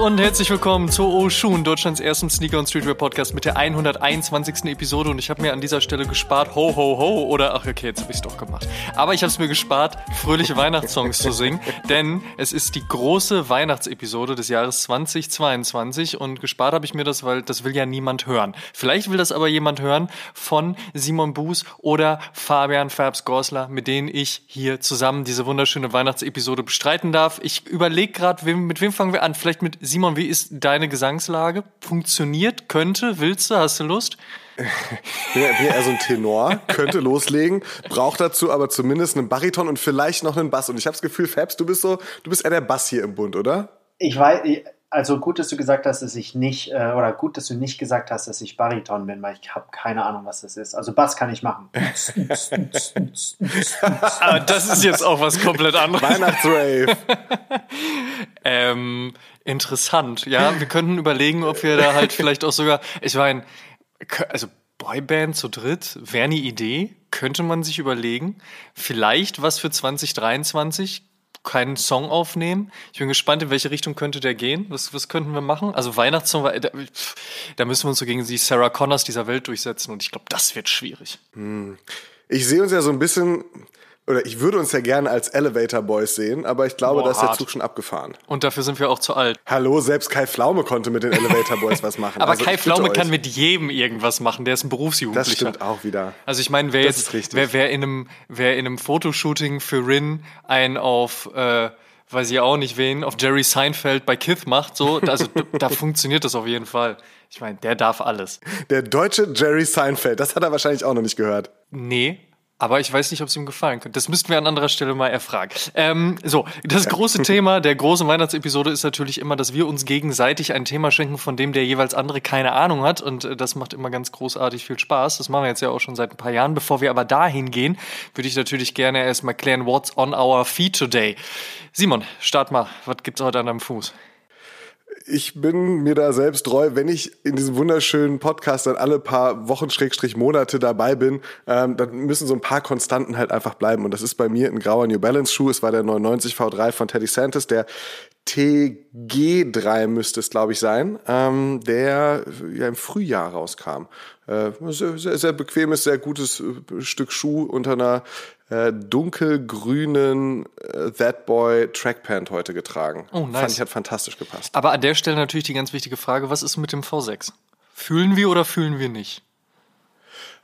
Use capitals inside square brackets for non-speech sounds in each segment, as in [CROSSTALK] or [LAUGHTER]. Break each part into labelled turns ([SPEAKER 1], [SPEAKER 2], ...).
[SPEAKER 1] und herzlich willkommen zu Oshun, Deutschlands ersten Sneaker- und Streetwear-Podcast mit der 121. Episode. Und ich habe mir an dieser Stelle gespart, ho, ho, ho, oder, ach, okay, jetzt habe ich es doch gemacht. Aber ich habe es mir gespart, fröhliche Weihnachtssongs zu singen, [LAUGHS] denn es ist die große Weihnachtsepisode des Jahres 2022 und gespart habe ich mir das, weil das will ja niemand hören. Vielleicht will das aber jemand hören von Simon Buß oder Fabian Fabs Gorsler, mit denen ich hier zusammen diese wunderschöne Weihnachtsepisode bestreiten darf. Ich überlege gerade, mit wem fangen wir an? Vielleicht mit Simon, wie ist deine Gesangslage? Funktioniert? Könnte? Willst du? Hast du Lust?
[SPEAKER 2] bin ja, bin ja eher so ein Tenor, könnte loslegen, braucht dazu aber zumindest einen Bariton und vielleicht noch einen Bass. Und ich habe das Gefühl, Fabs, du bist so, du bist eher der Bass hier im Bund, oder?
[SPEAKER 3] Ich weiß, also gut, dass du gesagt hast, dass ich nicht, äh, oder gut, dass du nicht gesagt hast, dass ich Bariton bin, weil ich habe keine Ahnung, was das ist. Also Bass kann ich machen.
[SPEAKER 1] Aber [LAUGHS] das ist jetzt auch was komplett anderes.
[SPEAKER 2] Weihnachtsrave. [LAUGHS]
[SPEAKER 1] ähm, interessant, ja. Wir könnten überlegen, ob wir da halt vielleicht auch sogar, ich meine, also Boyband zu dritt wäre eine Idee, könnte man sich überlegen. Vielleicht was für 2023 keinen Song aufnehmen. Ich bin gespannt, in welche Richtung könnte der gehen. Was, was könnten wir machen? Also Weihnachtssong, da, da müssen wir uns so gegen die Sarah Connors dieser Welt durchsetzen und ich glaube, das wird schwierig.
[SPEAKER 2] Hm. Ich sehe uns ja so ein bisschen, oder ich würde uns ja gerne als Elevator Boys sehen, aber ich glaube, da ist der Zug schon abgefahren.
[SPEAKER 1] Und dafür sind wir auch zu alt.
[SPEAKER 2] Hallo, selbst Kai Pflaume konnte mit den Elevator Boys was machen. [LAUGHS]
[SPEAKER 1] aber also, Kai Pflaume kann mit jedem irgendwas machen, der ist ein Berufsjugendlicher.
[SPEAKER 2] Das stimmt auch wieder.
[SPEAKER 1] Also ich meine, wer jetzt, wer, wer in einem, wer in einem Fotoshooting für Rin ein auf, äh, weiß ich auch nicht wen, auf Jerry Seinfeld bei Kith macht, so, also da [LAUGHS] funktioniert das auf jeden Fall. Ich meine, der darf alles.
[SPEAKER 2] Der deutsche Jerry Seinfeld, das hat er wahrscheinlich auch noch nicht gehört.
[SPEAKER 1] Nee, aber ich weiß nicht, ob es ihm gefallen könnte. Das müssten wir an anderer Stelle mal erfragen. Ähm, so, das große Thema der großen Weihnachtsepisode ist natürlich immer, dass wir uns gegenseitig ein Thema schenken, von dem der jeweils andere keine Ahnung hat. Und äh, das macht immer ganz großartig viel Spaß. Das machen wir jetzt ja auch schon seit ein paar Jahren. Bevor wir aber dahin gehen, würde ich natürlich gerne erstmal klären, what's on our feed today. Simon, start mal. Was gibt's heute an deinem Fuß?
[SPEAKER 2] Ich bin mir da selbst treu, wenn ich in diesem wunderschönen Podcast dann alle paar Wochen, Schrägstrich Monate dabei bin, ähm, dann müssen so ein paar Konstanten halt einfach bleiben. Und das ist bei mir ein grauer New Balance Schuh. Es war der 99 V3 von Teddy Santis, der TG3 müsste es, glaube ich, sein, ähm, der ja im Frühjahr rauskam. Äh, sehr, sehr, sehr bequemes, sehr gutes äh, Stück Schuh unter einer äh, dunkelgrünen äh, That Boy Trackpant heute getragen. Oh, nice. Fand ich hat fantastisch gepasst.
[SPEAKER 1] Aber an der Stelle natürlich die ganz wichtige Frage, was ist mit dem V6? Fühlen wir oder fühlen wir nicht?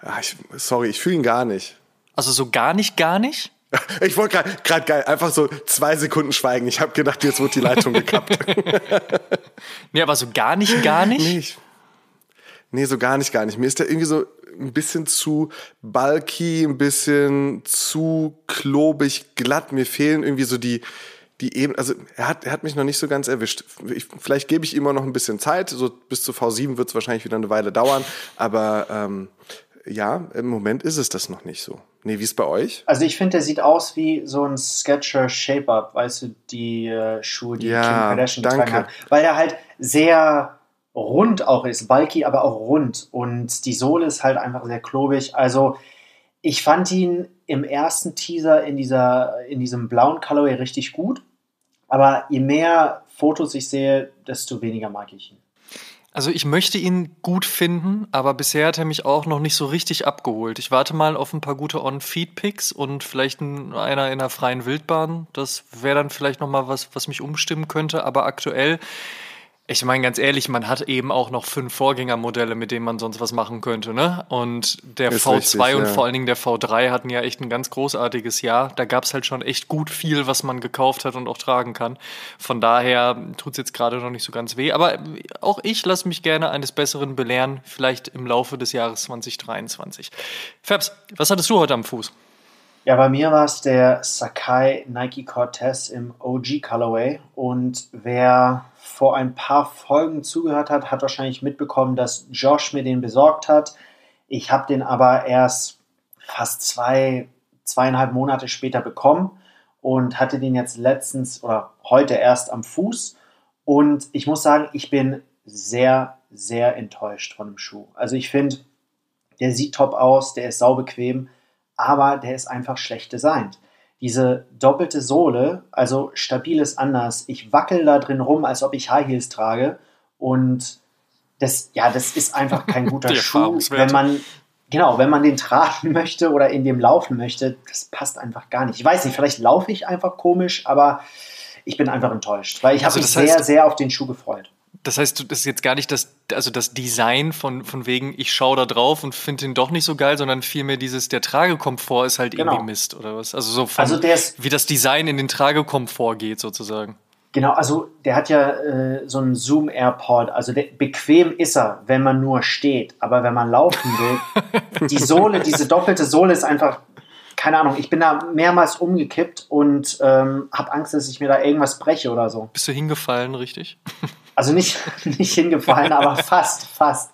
[SPEAKER 2] Ach, ich, sorry, ich fühle ihn gar nicht.
[SPEAKER 1] Also so gar nicht, gar nicht? [LAUGHS]
[SPEAKER 2] Ich wollte gerade geil, einfach so zwei Sekunden schweigen. Ich habe gedacht, jetzt wird die Leitung gekappt. [LAUGHS]
[SPEAKER 1] nee, aber so gar nicht, gar nicht?
[SPEAKER 2] Nee, ich, nee, so gar nicht, gar nicht. Mir ist der irgendwie so ein bisschen zu bulky, ein bisschen zu klobig, glatt. Mir fehlen irgendwie so die, die eben, also er hat, er hat mich noch nicht so ganz erwischt. Ich, vielleicht gebe ich ihm noch ein bisschen Zeit. So bis zu V7 wird es wahrscheinlich wieder eine Weile dauern. Aber ähm, ja, im Moment ist es das noch nicht so. Nee, wie ist bei euch?
[SPEAKER 3] Also ich finde, der sieht aus wie so ein Sketcher Shape-Up, weißt du, die äh, Schuhe, die
[SPEAKER 2] ja, Kim Kardashian getragen hat.
[SPEAKER 3] Weil der halt sehr rund auch ist, bulky, aber auch rund. Und die Sohle ist halt einfach sehr klobig. Also ich fand ihn im ersten Teaser in, dieser, in diesem blauen Colorway richtig gut. Aber je mehr Fotos ich sehe, desto weniger mag ich ihn.
[SPEAKER 1] Also ich möchte ihn gut finden, aber bisher hat er mich auch noch nicht so richtig abgeholt. Ich warte mal auf ein paar gute On-Feed-Picks und vielleicht einer in der freien Wildbahn. Das wäre dann vielleicht noch mal was, was mich umstimmen könnte. Aber aktuell ich meine, ganz ehrlich, man hat eben auch noch fünf Vorgängermodelle, mit denen man sonst was machen könnte, ne? Und der Ist V2 richtig, und ja. vor allen Dingen der V3 hatten ja echt ein ganz großartiges Jahr. Da gab es halt schon echt gut viel, was man gekauft hat und auch tragen kann. Von daher tut es jetzt gerade noch nicht so ganz weh. Aber auch ich lasse mich gerne eines Besseren belehren, vielleicht im Laufe des Jahres 2023. Fabs, was hattest du heute am Fuß?
[SPEAKER 3] Ja, bei mir war es der Sakai Nike Cortez im OG Colorway. Und wer vor ein paar Folgen zugehört hat, hat wahrscheinlich mitbekommen, dass Josh mir den besorgt hat. Ich habe den aber erst fast zwei, zweieinhalb Monate später bekommen und hatte den jetzt letztens oder heute erst am Fuß. Und ich muss sagen, ich bin sehr, sehr enttäuscht von dem Schuh. Also ich finde, der sieht top aus, der ist saubequem, aber der ist einfach schlecht designt. Diese doppelte Sohle, also stabil ist anders. Ich wackel da drin rum, als ob ich High Heels trage. Und das, ja, das ist einfach kein guter [LAUGHS] Schuh, wenn man, genau, wenn man den tragen [LAUGHS] möchte oder in dem laufen möchte. Das passt einfach gar nicht. Ich weiß nicht, vielleicht laufe ich einfach komisch, aber ich bin einfach enttäuscht, weil ich also habe mich heißt, sehr, sehr auf den Schuh gefreut.
[SPEAKER 1] Das heißt, das ist jetzt gar nicht das, also das Design von, von wegen, ich schaue da drauf und finde ihn doch nicht so geil, sondern vielmehr dieses, der Tragekomfort ist halt genau. irgendwie Mist oder was? Also so von, also ist, wie das Design in den Tragekomfort geht sozusagen.
[SPEAKER 3] Genau, also der hat ja äh, so einen Zoom Airport, also der, bequem ist er, wenn man nur steht, aber wenn man laufen will, [LAUGHS] die Sohle, diese doppelte Sohle ist einfach keine Ahnung, ich bin da mehrmals umgekippt und ähm, habe Angst, dass ich mir da irgendwas breche oder so.
[SPEAKER 1] Bist du hingefallen, richtig?
[SPEAKER 3] Also nicht, [LAUGHS] nicht hingefallen, aber [LAUGHS] fast, fast.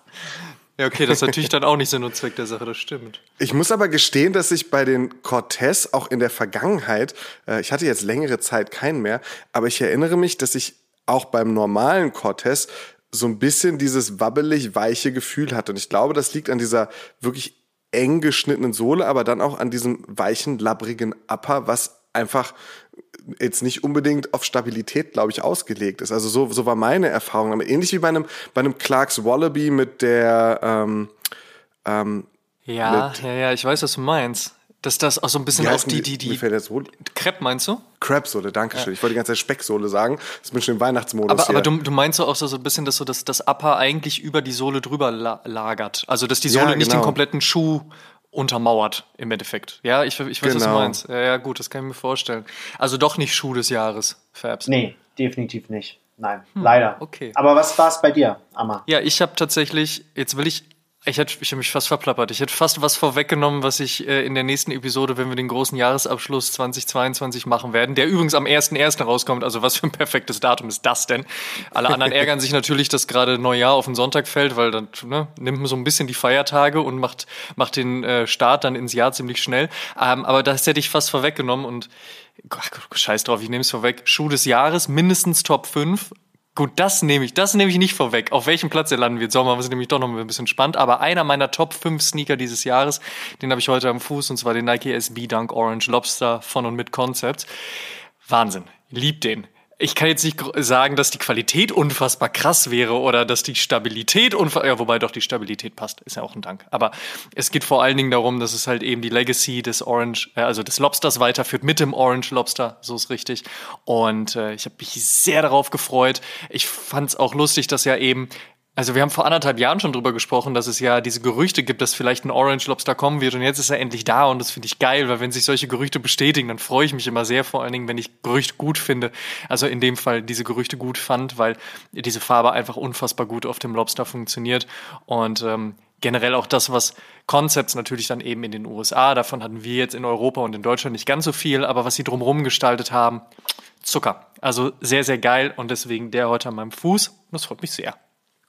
[SPEAKER 1] Ja, okay, das ist natürlich dann auch nicht Sinn und Zweck der Sache, das stimmt.
[SPEAKER 2] Ich muss aber gestehen, dass ich bei den Cortez auch in der Vergangenheit, äh, ich hatte jetzt längere Zeit keinen mehr, aber ich erinnere mich, dass ich auch beim normalen Cortez so ein bisschen dieses wabbelig weiche Gefühl hatte. Und ich glaube, das liegt an dieser wirklich eng geschnittenen Sohle, aber dann auch an diesem weichen, labbrigen Upper, was einfach jetzt nicht unbedingt auf Stabilität, glaube ich, ausgelegt ist. Also so, so war meine Erfahrung. Aber ähnlich wie bei einem, bei einem Clarks Wallaby mit der ähm, ähm,
[SPEAKER 1] ja, mit, ja, ja, ich weiß, was du meinst. Dass das auch so ein bisschen auf die, die, die. Crepe meinst du?
[SPEAKER 2] Crepe-Sohle, danke schön. Ja. Ich wollte die ganze Zeit Specksohle sagen. Das bin schon im Weihnachtsmodus.
[SPEAKER 1] Aber, aber du, du, meinst auch so, so ein bisschen, dass so das, das Upper eigentlich über die Sohle drüber la lagert. Also dass die Sohle ja, genau. nicht den kompletten Schuh untermauert im Endeffekt. Ja, ich, ich weiß, genau. was du genau. meinst. Ja, ja, gut, das kann ich mir vorstellen. Also doch nicht Schuh des Jahres, Fabs.
[SPEAKER 3] Nee, definitiv nicht. Nein, hm, leider. Okay. Aber was war es bei dir, Amma?
[SPEAKER 1] Ja, ich habe tatsächlich, jetzt will ich ich, hätte, ich habe mich fast verplappert. Ich hätte fast was vorweggenommen, was ich äh, in der nächsten Episode, wenn wir den großen Jahresabschluss 2022 machen werden, der übrigens am 1.1. rauskommt. Also was für ein perfektes Datum ist das denn? Alle anderen [LAUGHS] ärgern sich natürlich, dass gerade Neujahr auf den Sonntag fällt, weil dann ne, nimmt man so ein bisschen die Feiertage und macht, macht den äh, Start dann ins Jahr ziemlich schnell. Ähm, aber das hätte ich fast vorweggenommen und Ach, scheiß drauf, ich nehme es vorweg. Schuh des Jahres, mindestens Top 5. Gut, das nehme ich, das nehme ich nicht vorweg. Auf welchem Platz er landen wird, Sommer ist nämlich doch noch ein bisschen spannend. Aber einer meiner Top 5 Sneaker dieses Jahres, den habe ich heute am Fuß, und zwar den Nike SB Dunk Orange Lobster von und mit Concept. Wahnsinn. Lieb den ich kann jetzt nicht sagen, dass die Qualität unfassbar krass wäre oder dass die Stabilität unfassbar, ja, wobei doch die Stabilität passt, ist ja auch ein Dank. Aber es geht vor allen Dingen darum, dass es halt eben die Legacy des Orange, äh, also des Lobsters weiterführt mit dem Orange Lobster, so ist richtig. Und äh, ich habe mich sehr darauf gefreut. Ich fand es auch lustig, dass ja eben also wir haben vor anderthalb Jahren schon drüber gesprochen, dass es ja diese Gerüchte gibt, dass vielleicht ein Orange Lobster kommen wird und jetzt ist er endlich da und das finde ich geil, weil wenn sich solche Gerüchte bestätigen, dann freue ich mich immer sehr, vor allen Dingen, wenn ich Gerüchte gut finde. Also in dem Fall diese Gerüchte gut fand, weil diese Farbe einfach unfassbar gut auf dem Lobster funktioniert und ähm, generell auch das, was Concepts natürlich dann eben in den USA, davon hatten wir jetzt in Europa und in Deutschland nicht ganz so viel, aber was sie drumherum gestaltet haben, Zucker. Also sehr, sehr geil und deswegen der heute an meinem Fuß. Das freut mich sehr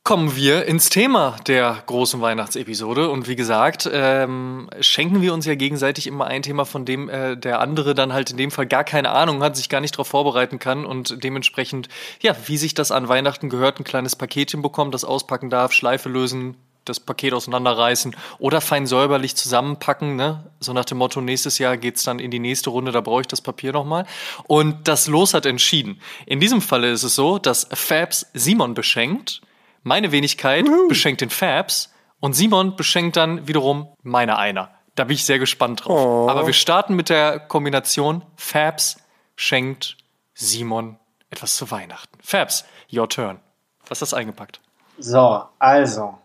[SPEAKER 1] kommen wir ins Thema der großen Weihnachtsepisode. Und wie gesagt, ähm, schenken wir uns ja gegenseitig immer ein Thema, von dem äh, der andere dann halt in dem Fall gar keine Ahnung hat, sich gar nicht darauf vorbereiten kann und dementsprechend, ja, wie sich das an Weihnachten gehört, ein kleines Paketchen bekommt, das auspacken darf, Schleife lösen, das Paket auseinanderreißen oder fein säuberlich zusammenpacken, ne? So nach dem Motto, nächstes Jahr geht's dann in die nächste Runde, da brauche ich das Papier nochmal. Und das Los hat entschieden. In diesem Falle ist es so, dass Fabs Simon beschenkt meine Wenigkeit Uhu. beschenkt den Fabs und Simon beschenkt dann wiederum meine einer. Da bin ich sehr gespannt drauf. Oh. Aber wir starten mit der Kombination Fabs schenkt Simon etwas zu Weihnachten. Fabs, your turn. Was ist das eingepackt?
[SPEAKER 3] So, also,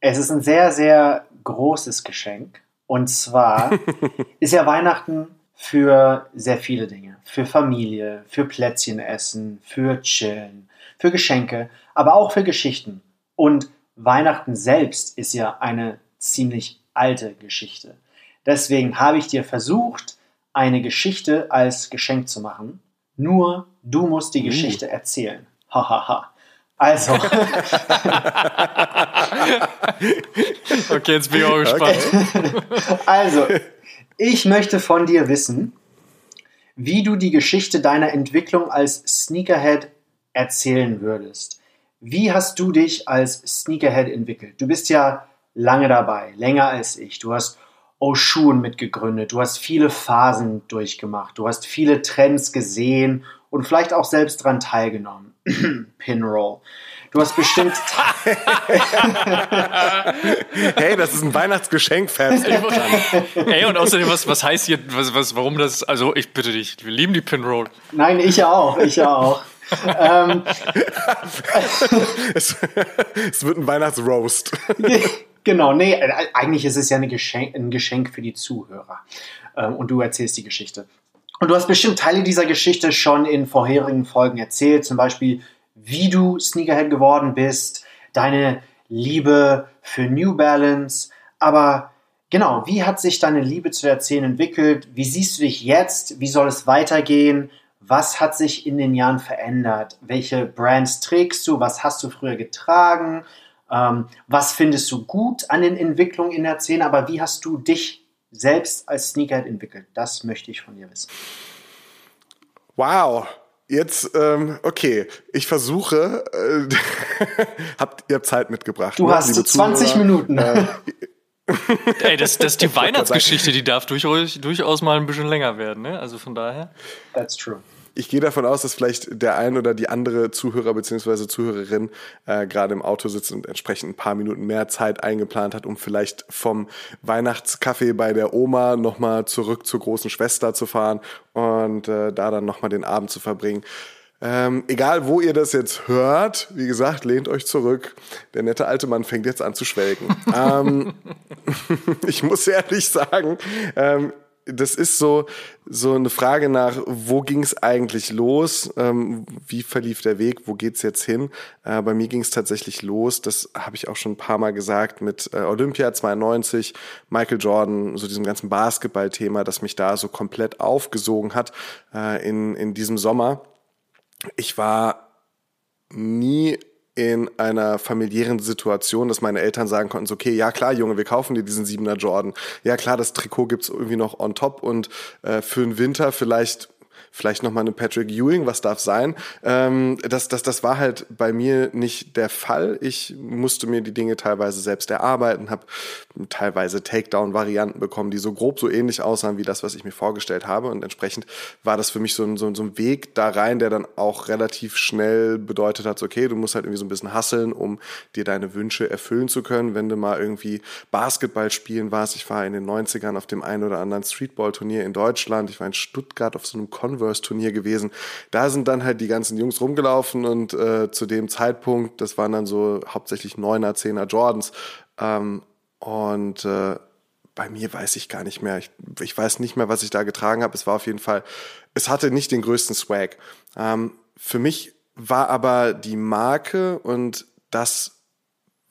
[SPEAKER 3] es ist ein sehr, sehr großes Geschenk. Und zwar [LAUGHS] ist ja Weihnachten für sehr viele Dinge. Für Familie, für Plätzchen essen, für Chillen, für Geschenke aber auch für Geschichten. Und Weihnachten selbst ist ja eine ziemlich alte Geschichte. Deswegen habe ich dir versucht, eine Geschichte als Geschenk zu machen. Nur du musst die uh. Geschichte erzählen. Hahaha. also. [LAUGHS]
[SPEAKER 1] okay, jetzt bin ich auch gespannt.
[SPEAKER 3] Okay. also, ich möchte von dir wissen, wie du die Geschichte deiner Entwicklung als Sneakerhead erzählen würdest. Wie hast du dich als Sneakerhead entwickelt? Du bist ja lange dabei, länger als ich. Du hast Oshun mitgegründet. Du hast viele Phasen durchgemacht. Du hast viele Trends gesehen und vielleicht auch selbst daran teilgenommen. [CLEARS THROAT] Pinroll. Du hast bestimmt. [LAUGHS]
[SPEAKER 2] hey, das ist ein Weihnachtsgeschenk, Fans.
[SPEAKER 1] Ey, und außerdem, was, was heißt hier, was, was, warum das, also ich bitte dich, wir lieben die Pinroll.
[SPEAKER 3] Nein, ich auch, ich auch. Ähm,
[SPEAKER 2] es, es, wird ein Weihnachtsroast.
[SPEAKER 3] genau, nee, äh, eigentlich ist es ja Geschenk, ein Geschenk für die Zuhörer. Ähm, und du erzählst die Geschichte. Und du hast bestimmt Teile dieser Geschichte schon in vorherigen Folgen erzählt, zum Beispiel, wie du Sneakerhead geworden bist, deine Liebe für New Balance, aber genau, wie hat sich deine Liebe zu der Szene entwickelt? Wie siehst du dich jetzt? Wie soll es weitergehen? Was hat sich in den Jahren verändert? Welche Brands trägst du? Was hast du früher getragen? Ähm, was findest du gut an den Entwicklungen in der Szene? Aber wie hast du dich selbst als Sneakerhead entwickelt? Das möchte ich von dir wissen.
[SPEAKER 2] Wow. Jetzt, ähm, okay, ich versuche, äh, [LAUGHS] habt ihr Zeit mitgebracht?
[SPEAKER 3] Du ne, hast 20 Zuhörer? Minuten. Äh,
[SPEAKER 1] Ey, das, das die [LAUGHS] Weihnachtsgeschichte, die darf durchaus, durchaus mal ein bisschen länger werden, ne? Also von daher.
[SPEAKER 3] That's true
[SPEAKER 2] ich gehe davon aus, dass vielleicht der ein oder die andere Zuhörer bzw. Zuhörerin äh, gerade im Auto sitzt und entsprechend ein paar Minuten mehr Zeit eingeplant hat, um vielleicht vom Weihnachtskaffee bei der Oma nochmal zurück zur großen Schwester zu fahren und äh, da dann nochmal den Abend zu verbringen. Ähm, egal, wo ihr das jetzt hört, wie gesagt, lehnt euch zurück. Der nette alte Mann fängt jetzt an zu schwelgen. [LAUGHS] ähm, [LAUGHS] ich muss ehrlich sagen, ähm, das ist so, so eine Frage nach, wo ging es eigentlich los? Ähm, wie verlief der Weg? Wo geht's jetzt hin? Äh, bei mir ging es tatsächlich los, das habe ich auch schon ein paar Mal gesagt, mit äh, Olympia 92, Michael Jordan, so diesem ganzen Basketball-Thema, das mich da so komplett aufgesogen hat äh, in, in diesem Sommer. Ich war nie in einer familiären Situation, dass meine Eltern sagen konnten, so, okay, ja klar, Junge, wir kaufen dir diesen Siebener Jordan. Ja klar, das Trikot gibt's irgendwie noch on top und äh, für den Winter vielleicht vielleicht nochmal eine Patrick Ewing, was darf sein. Ähm, das, das, das war halt bei mir nicht der Fall. Ich musste mir die Dinge teilweise selbst erarbeiten, habe teilweise Takedown-Varianten bekommen, die so grob so ähnlich aussahen wie das, was ich mir vorgestellt habe. Und entsprechend war das für mich so ein, so, so ein Weg da rein, der dann auch relativ schnell bedeutet hat, okay, du musst halt irgendwie so ein bisschen hasseln, um dir deine Wünsche erfüllen zu können. Wenn du mal irgendwie Basketball spielen warst, ich war in den 90ern auf dem einen oder anderen Streetball-Turnier in Deutschland, ich war in Stuttgart auf so einem Converse Universe-Turnier gewesen. Da sind dann halt die ganzen Jungs rumgelaufen und äh, zu dem Zeitpunkt, das waren dann so hauptsächlich 9er, 10er Jordans. Ähm, und äh, bei mir weiß ich gar nicht mehr. Ich, ich weiß nicht mehr, was ich da getragen habe. Es war auf jeden Fall, es hatte nicht den größten Swag. Ähm, für mich war aber die Marke und das,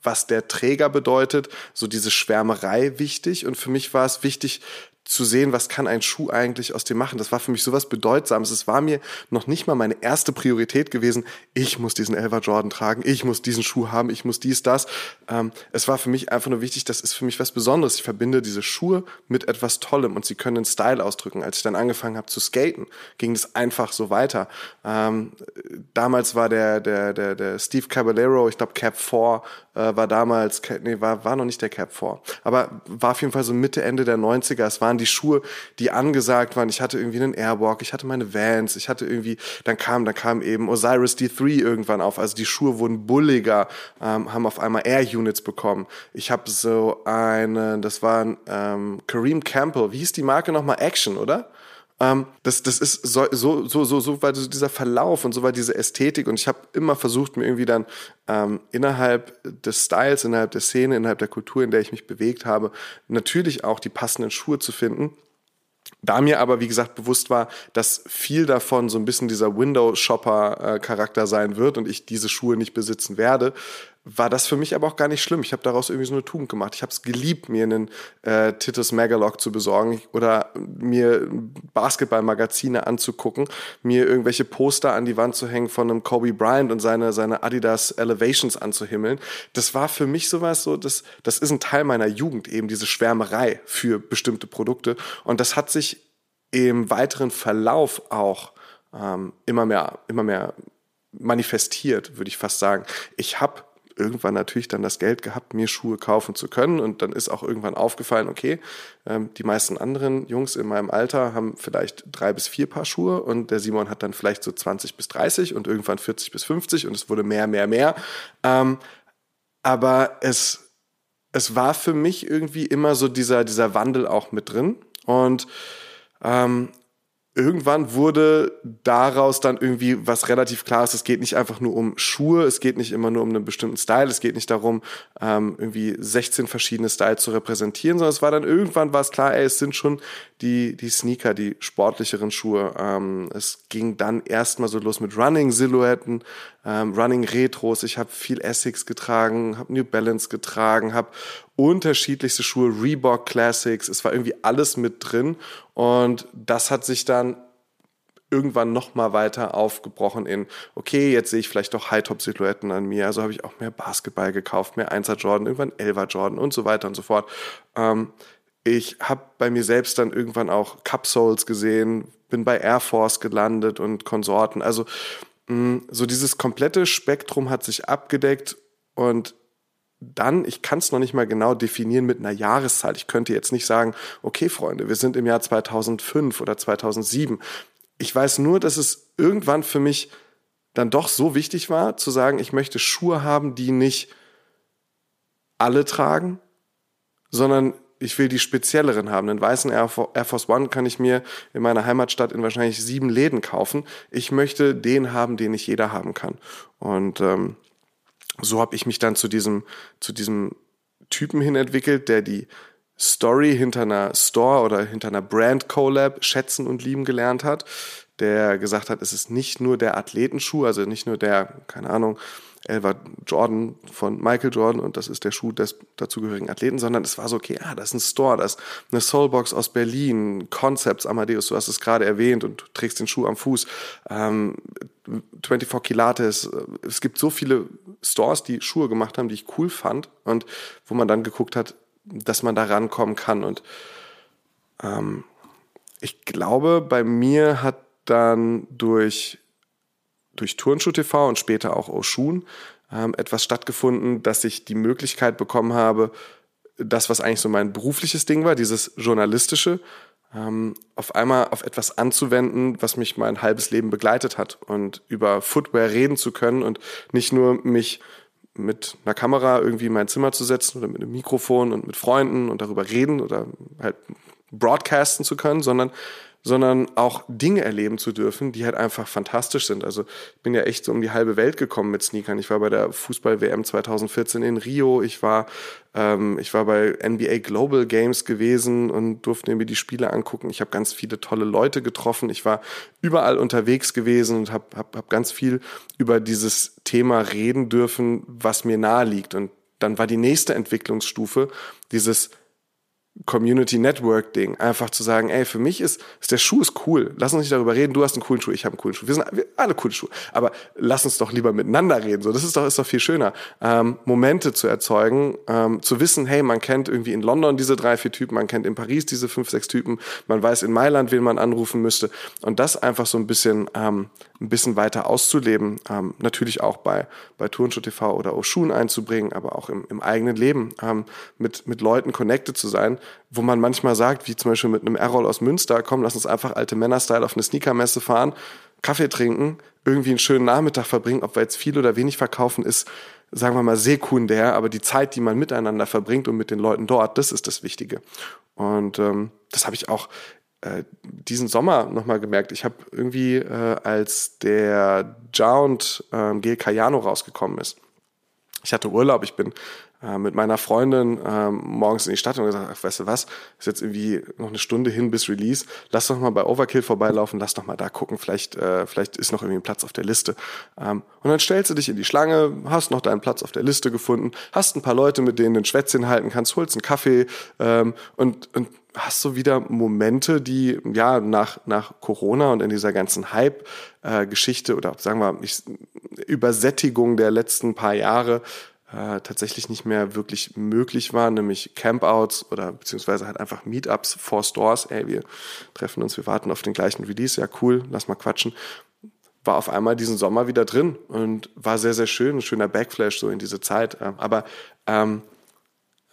[SPEAKER 2] was der Träger bedeutet, so diese Schwärmerei wichtig. Und für mich war es wichtig, zu sehen, was kann ein Schuh eigentlich aus dem machen. Das war für mich sowas Bedeutsames. Es war mir noch nicht mal meine erste Priorität gewesen. Ich muss diesen Elva Jordan tragen, ich muss diesen Schuh haben, ich muss dies, das. Ähm, es war für mich einfach nur wichtig, das ist für mich was Besonderes. Ich verbinde diese Schuhe mit etwas Tollem und sie können den Style ausdrücken. Als ich dann angefangen habe zu skaten, ging das einfach so weiter. Ähm, damals war der, der, der, der Steve Caballero, ich glaube Cap 4, äh, war damals, nee, war, war noch nicht der Cap 4, aber war auf jeden Fall so Mitte, Ende der 90er. Es waren die Schuhe, die angesagt waren. Ich hatte irgendwie einen Airwalk, ich hatte meine Vans, ich hatte irgendwie, dann kam, dann kam eben Osiris D3 irgendwann auf. Also die Schuhe wurden bulliger, ähm, haben auf einmal Air Units bekommen. Ich habe so eine, das war ein ähm, Kareem Campbell, wie hieß die Marke nochmal? Action, oder? Ähm, das, das ist so, so, so, so, so war dieser Verlauf und so war diese Ästhetik. Und ich habe immer versucht, mir irgendwie dann ähm, innerhalb des Styles, innerhalb der Szene, innerhalb der Kultur, in der ich mich bewegt habe, natürlich auch die passenden Schuhe zu finden. Da mir aber, wie gesagt, bewusst war, dass viel davon so ein bisschen dieser Window-Shopper-Charakter sein wird und ich diese Schuhe nicht besitzen werde, war das für mich aber auch gar nicht schlimm. Ich habe daraus irgendwie so eine Tugend gemacht. Ich habe es geliebt, mir einen äh, Titus Megalog zu besorgen oder mir Basketballmagazine anzugucken, mir irgendwelche Poster an die Wand zu hängen von einem Kobe Bryant und seine, seine Adidas Elevations anzuhimmeln. Das war für mich sowas so, das, das ist ein Teil meiner Jugend, eben diese Schwärmerei für bestimmte Produkte. Und das hat sich im weiteren Verlauf auch ähm, immer mehr, immer mehr manifestiert, würde ich fast sagen. Ich habe irgendwann natürlich dann das Geld gehabt, mir Schuhe kaufen zu können. Und dann ist auch irgendwann aufgefallen, okay, ähm, die meisten anderen Jungs in meinem Alter haben vielleicht drei bis vier Paar Schuhe und der Simon hat dann vielleicht so 20 bis 30 und irgendwann 40 bis 50 und es wurde mehr, mehr, mehr. Ähm, aber es, es war für mich irgendwie immer so dieser, dieser Wandel auch mit drin. Und ähm, irgendwann wurde daraus dann irgendwie was relativ klar ist. Es geht nicht einfach nur um Schuhe, es geht nicht immer nur um einen bestimmten Style, es geht nicht darum, ähm, irgendwie 16 verschiedene Styles zu repräsentieren, sondern es war dann irgendwann war es klar, ey, es sind schon die, die Sneaker, die sportlicheren Schuhe. Ähm, es ging dann erstmal so los mit Running-Silhouetten, ähm, Running-Retros. Ich habe viel Essex getragen, habe New Balance getragen, habe unterschiedlichste Schuhe, Reebok Classics. Es war irgendwie alles mit drin und das hat sich dann irgendwann noch mal weiter aufgebrochen in, okay, jetzt sehe ich vielleicht doch High-Top-Silhouetten an mir, also habe ich auch mehr Basketball gekauft, mehr 1er Jordan, irgendwann 11er Jordan und so weiter und so fort. Ähm, ich habe bei mir selbst dann irgendwann auch Cupsoles gesehen, bin bei Air Force gelandet und Konsorten. Also mh, so dieses komplette Spektrum hat sich abgedeckt und dann, ich kann es noch nicht mal genau definieren mit einer Jahreszahl. Ich könnte jetzt nicht sagen, okay Freunde, wir sind im Jahr 2005 oder 2007. Ich weiß nur, dass es irgendwann für mich dann doch so wichtig war, zu sagen, ich möchte Schuhe haben, die nicht alle tragen, sondern ich will die spezielleren haben. Den weißen Air Force One kann ich mir in meiner Heimatstadt in wahrscheinlich sieben Läden kaufen. Ich möchte den haben, den nicht jeder haben kann. Und ähm, so habe ich mich dann zu diesem, zu diesem Typen hin entwickelt, der die Story hinter einer Store oder hinter einer Brand Collab schätzen und lieben gelernt hat, der gesagt hat, es ist nicht nur der Athletenschuh, also nicht nur der, keine Ahnung, Elva Jordan von Michael Jordan und das ist der Schuh des dazugehörigen Athleten, sondern es war so, okay, ah, das ist ein Store, das ist eine Soulbox aus Berlin, Concepts Amadeus, du hast es gerade erwähnt und du trägst den Schuh am Fuß, ähm, 24 Kilates, es gibt so viele Stores, die Schuhe gemacht haben, die ich cool fand und wo man dann geguckt hat, dass man da rankommen kann und ähm, ich glaube, bei mir hat dann durch durch Turnschuh TV und später auch Oshun ähm, etwas stattgefunden, dass ich die Möglichkeit bekommen habe, das, was eigentlich so mein berufliches Ding war, dieses journalistische, ähm, auf einmal auf etwas anzuwenden, was mich mein halbes Leben begleitet hat. Und über Footwear reden zu können und nicht nur mich mit einer Kamera irgendwie in mein Zimmer zu setzen oder mit einem Mikrofon und mit Freunden und darüber reden oder halt broadcasten zu können, sondern sondern auch Dinge erleben zu dürfen, die halt einfach fantastisch sind. Also ich bin ja echt so um die halbe Welt gekommen mit Sneakern. Ich war bei der Fußball-WM 2014 in Rio, ich war, ähm, ich war bei NBA Global Games gewesen und durfte mir die Spiele angucken. Ich habe ganz viele tolle Leute getroffen. Ich war überall unterwegs gewesen und habe hab, hab ganz viel über dieses Thema reden dürfen, was mir nahe liegt. Und dann war die nächste Entwicklungsstufe dieses Community Network Ding. Einfach zu sagen, ey, für mich ist, ist der Schuh ist cool. Lass uns nicht darüber reden, du hast einen coolen Schuh, ich habe einen coolen Schuh. Wir sind wir, alle coole Schuhe. Aber lass uns doch lieber miteinander reden. So, das ist doch, ist doch viel schöner. Ähm, Momente zu erzeugen, ähm, zu wissen, hey, man kennt irgendwie in London diese drei, vier Typen, man kennt in Paris diese fünf, sechs Typen, man weiß in Mailand, wen man anrufen müsste. Und das einfach so ein bisschen, ähm, ein bisschen weiter auszuleben. Ähm, natürlich auch bei, bei Turnschuh TV oder Oshun einzubringen, aber auch im, im eigenen Leben ähm, mit, mit Leuten connected zu sein wo man manchmal sagt, wie zum Beispiel mit einem Errol aus Münster, komm, lass uns einfach alte Männer-Style auf eine Sneakermesse fahren, Kaffee trinken, irgendwie einen schönen Nachmittag verbringen, ob wir jetzt viel oder wenig verkaufen, ist, sagen wir mal, sekundär, aber die Zeit, die man miteinander verbringt und mit den Leuten dort, das ist das Wichtige. Und ähm, das habe ich auch äh, diesen Sommer nochmal gemerkt. Ich habe irgendwie, äh, als der Jound äh, Gel Cayano rausgekommen ist, ich hatte Urlaub, ich bin äh, mit meiner Freundin ähm, morgens in die Stadt und gesagt, ach, weißt du was, ist jetzt irgendwie noch eine Stunde hin bis Release, lass doch mal bei Overkill vorbeilaufen, lass doch mal da gucken, vielleicht, äh, vielleicht ist noch irgendwie ein Platz auf der Liste. Ähm, und dann stellst du dich in die Schlange, hast noch deinen Platz auf der Liste gefunden, hast ein paar Leute, mit denen du ein Schwätzchen halten kannst, holst einen Kaffee ähm, und, und hast so wieder Momente, die ja nach, nach Corona und in dieser ganzen Hype-Geschichte äh, oder sagen wir ich, Übersättigung der letzten paar Jahre äh, tatsächlich nicht mehr wirklich möglich war, nämlich Campouts oder beziehungsweise halt einfach Meetups vor Stores. Ey, wir treffen uns, wir warten auf den gleichen Release, ja cool, lass mal quatschen. war auf einmal diesen Sommer wieder drin und war sehr, sehr schön, ein schöner Backflash so in diese Zeit. Ähm, aber ähm,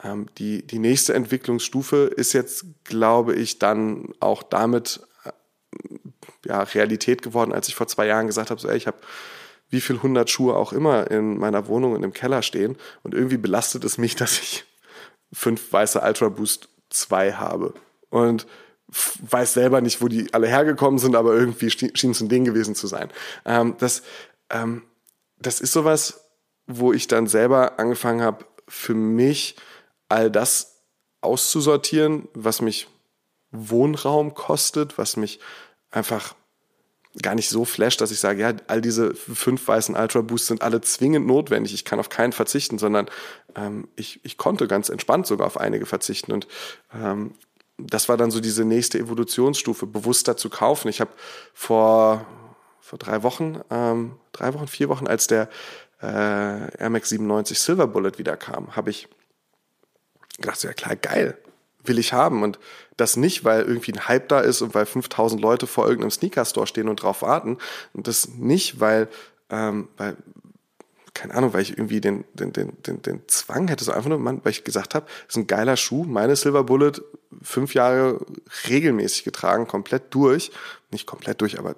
[SPEAKER 2] ähm, die, die nächste Entwicklungsstufe ist jetzt, glaube ich, dann auch damit äh, ja, Realität geworden, als ich vor zwei Jahren gesagt habe, so, ey, ich habe wie viel hundert Schuhe auch immer in meiner Wohnung und im Keller stehen und irgendwie belastet es mich, [LAUGHS] dass ich fünf weiße Ultra Boost 2 habe. Und weiß selber nicht, wo die alle hergekommen sind, aber irgendwie schien es ein Ding gewesen zu sein. Ähm, das, ähm, das ist sowas, wo ich dann selber angefangen habe, für mich all das auszusortieren, was mich Wohnraum kostet, was mich einfach gar nicht so flasht, dass ich sage, ja, all diese fünf weißen Ultra Boosts sind alle zwingend notwendig. Ich kann auf keinen verzichten, sondern ähm, ich, ich konnte ganz entspannt sogar auf einige verzichten. Und ähm, das war dann so diese nächste Evolutionsstufe, bewusster zu kaufen. Ich habe vor, vor drei Wochen, ähm, drei Wochen, vier Wochen, als der äh, Air Max 97 Silver Bullet wieder kam, habe ich gedacht, ja klar, geil, will ich haben. Und das nicht, weil irgendwie ein Hype da ist und weil 5000 Leute vor irgendeinem Sneaker-Store stehen und drauf warten. Und das nicht, weil, ähm, weil keine Ahnung, weil ich irgendwie den, den, den, den, den Zwang hätte, so einfach nur, weil ich gesagt habe, ist ein geiler Schuh, meine Silver Bullet, fünf Jahre regelmäßig getragen, komplett durch. Nicht komplett durch, aber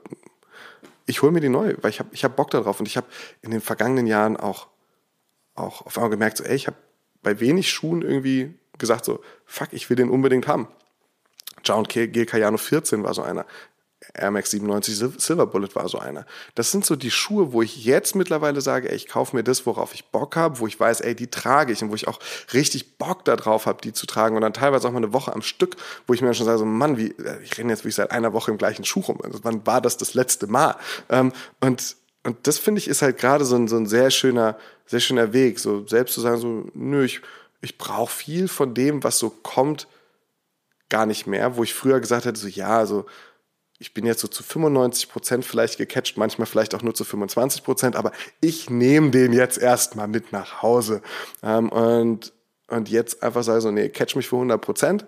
[SPEAKER 2] ich hole mir die neu, weil ich habe ich hab Bock darauf und ich habe in den vergangenen Jahren auch, auch auf einmal gemerkt, so, ey, ich habe bei wenig Schuhen irgendwie gesagt, so, fuck, ich will den unbedingt haben. John G. Cayano 14 war so einer. Air Max 97 Silver Bullet war so einer. Das sind so die Schuhe, wo ich jetzt mittlerweile sage, ey, ich kaufe mir das, worauf ich Bock habe, wo ich weiß, ey, die trage ich und wo ich auch richtig Bock darauf habe, die zu tragen und dann teilweise auch mal eine Woche am Stück, wo ich mir schon sage, so Mann, wie, äh, ich renne jetzt wie seit einer Woche im gleichen Schuh rum. Also, wann war das das letzte Mal? Ähm, und und das finde ich ist halt gerade so ein, so ein sehr schöner, sehr schöner Weg, so selbst zu sagen, so, nö, ich, ich brauche viel von dem, was so kommt, gar nicht mehr, wo ich früher gesagt hätte, so ja, also ich bin jetzt so zu 95 Prozent vielleicht gecatcht, manchmal vielleicht auch nur zu 25 Prozent, aber ich nehme den jetzt erstmal mit nach Hause. Ähm, und, und jetzt einfach sagen so, nee, catch mich für 100 Prozent,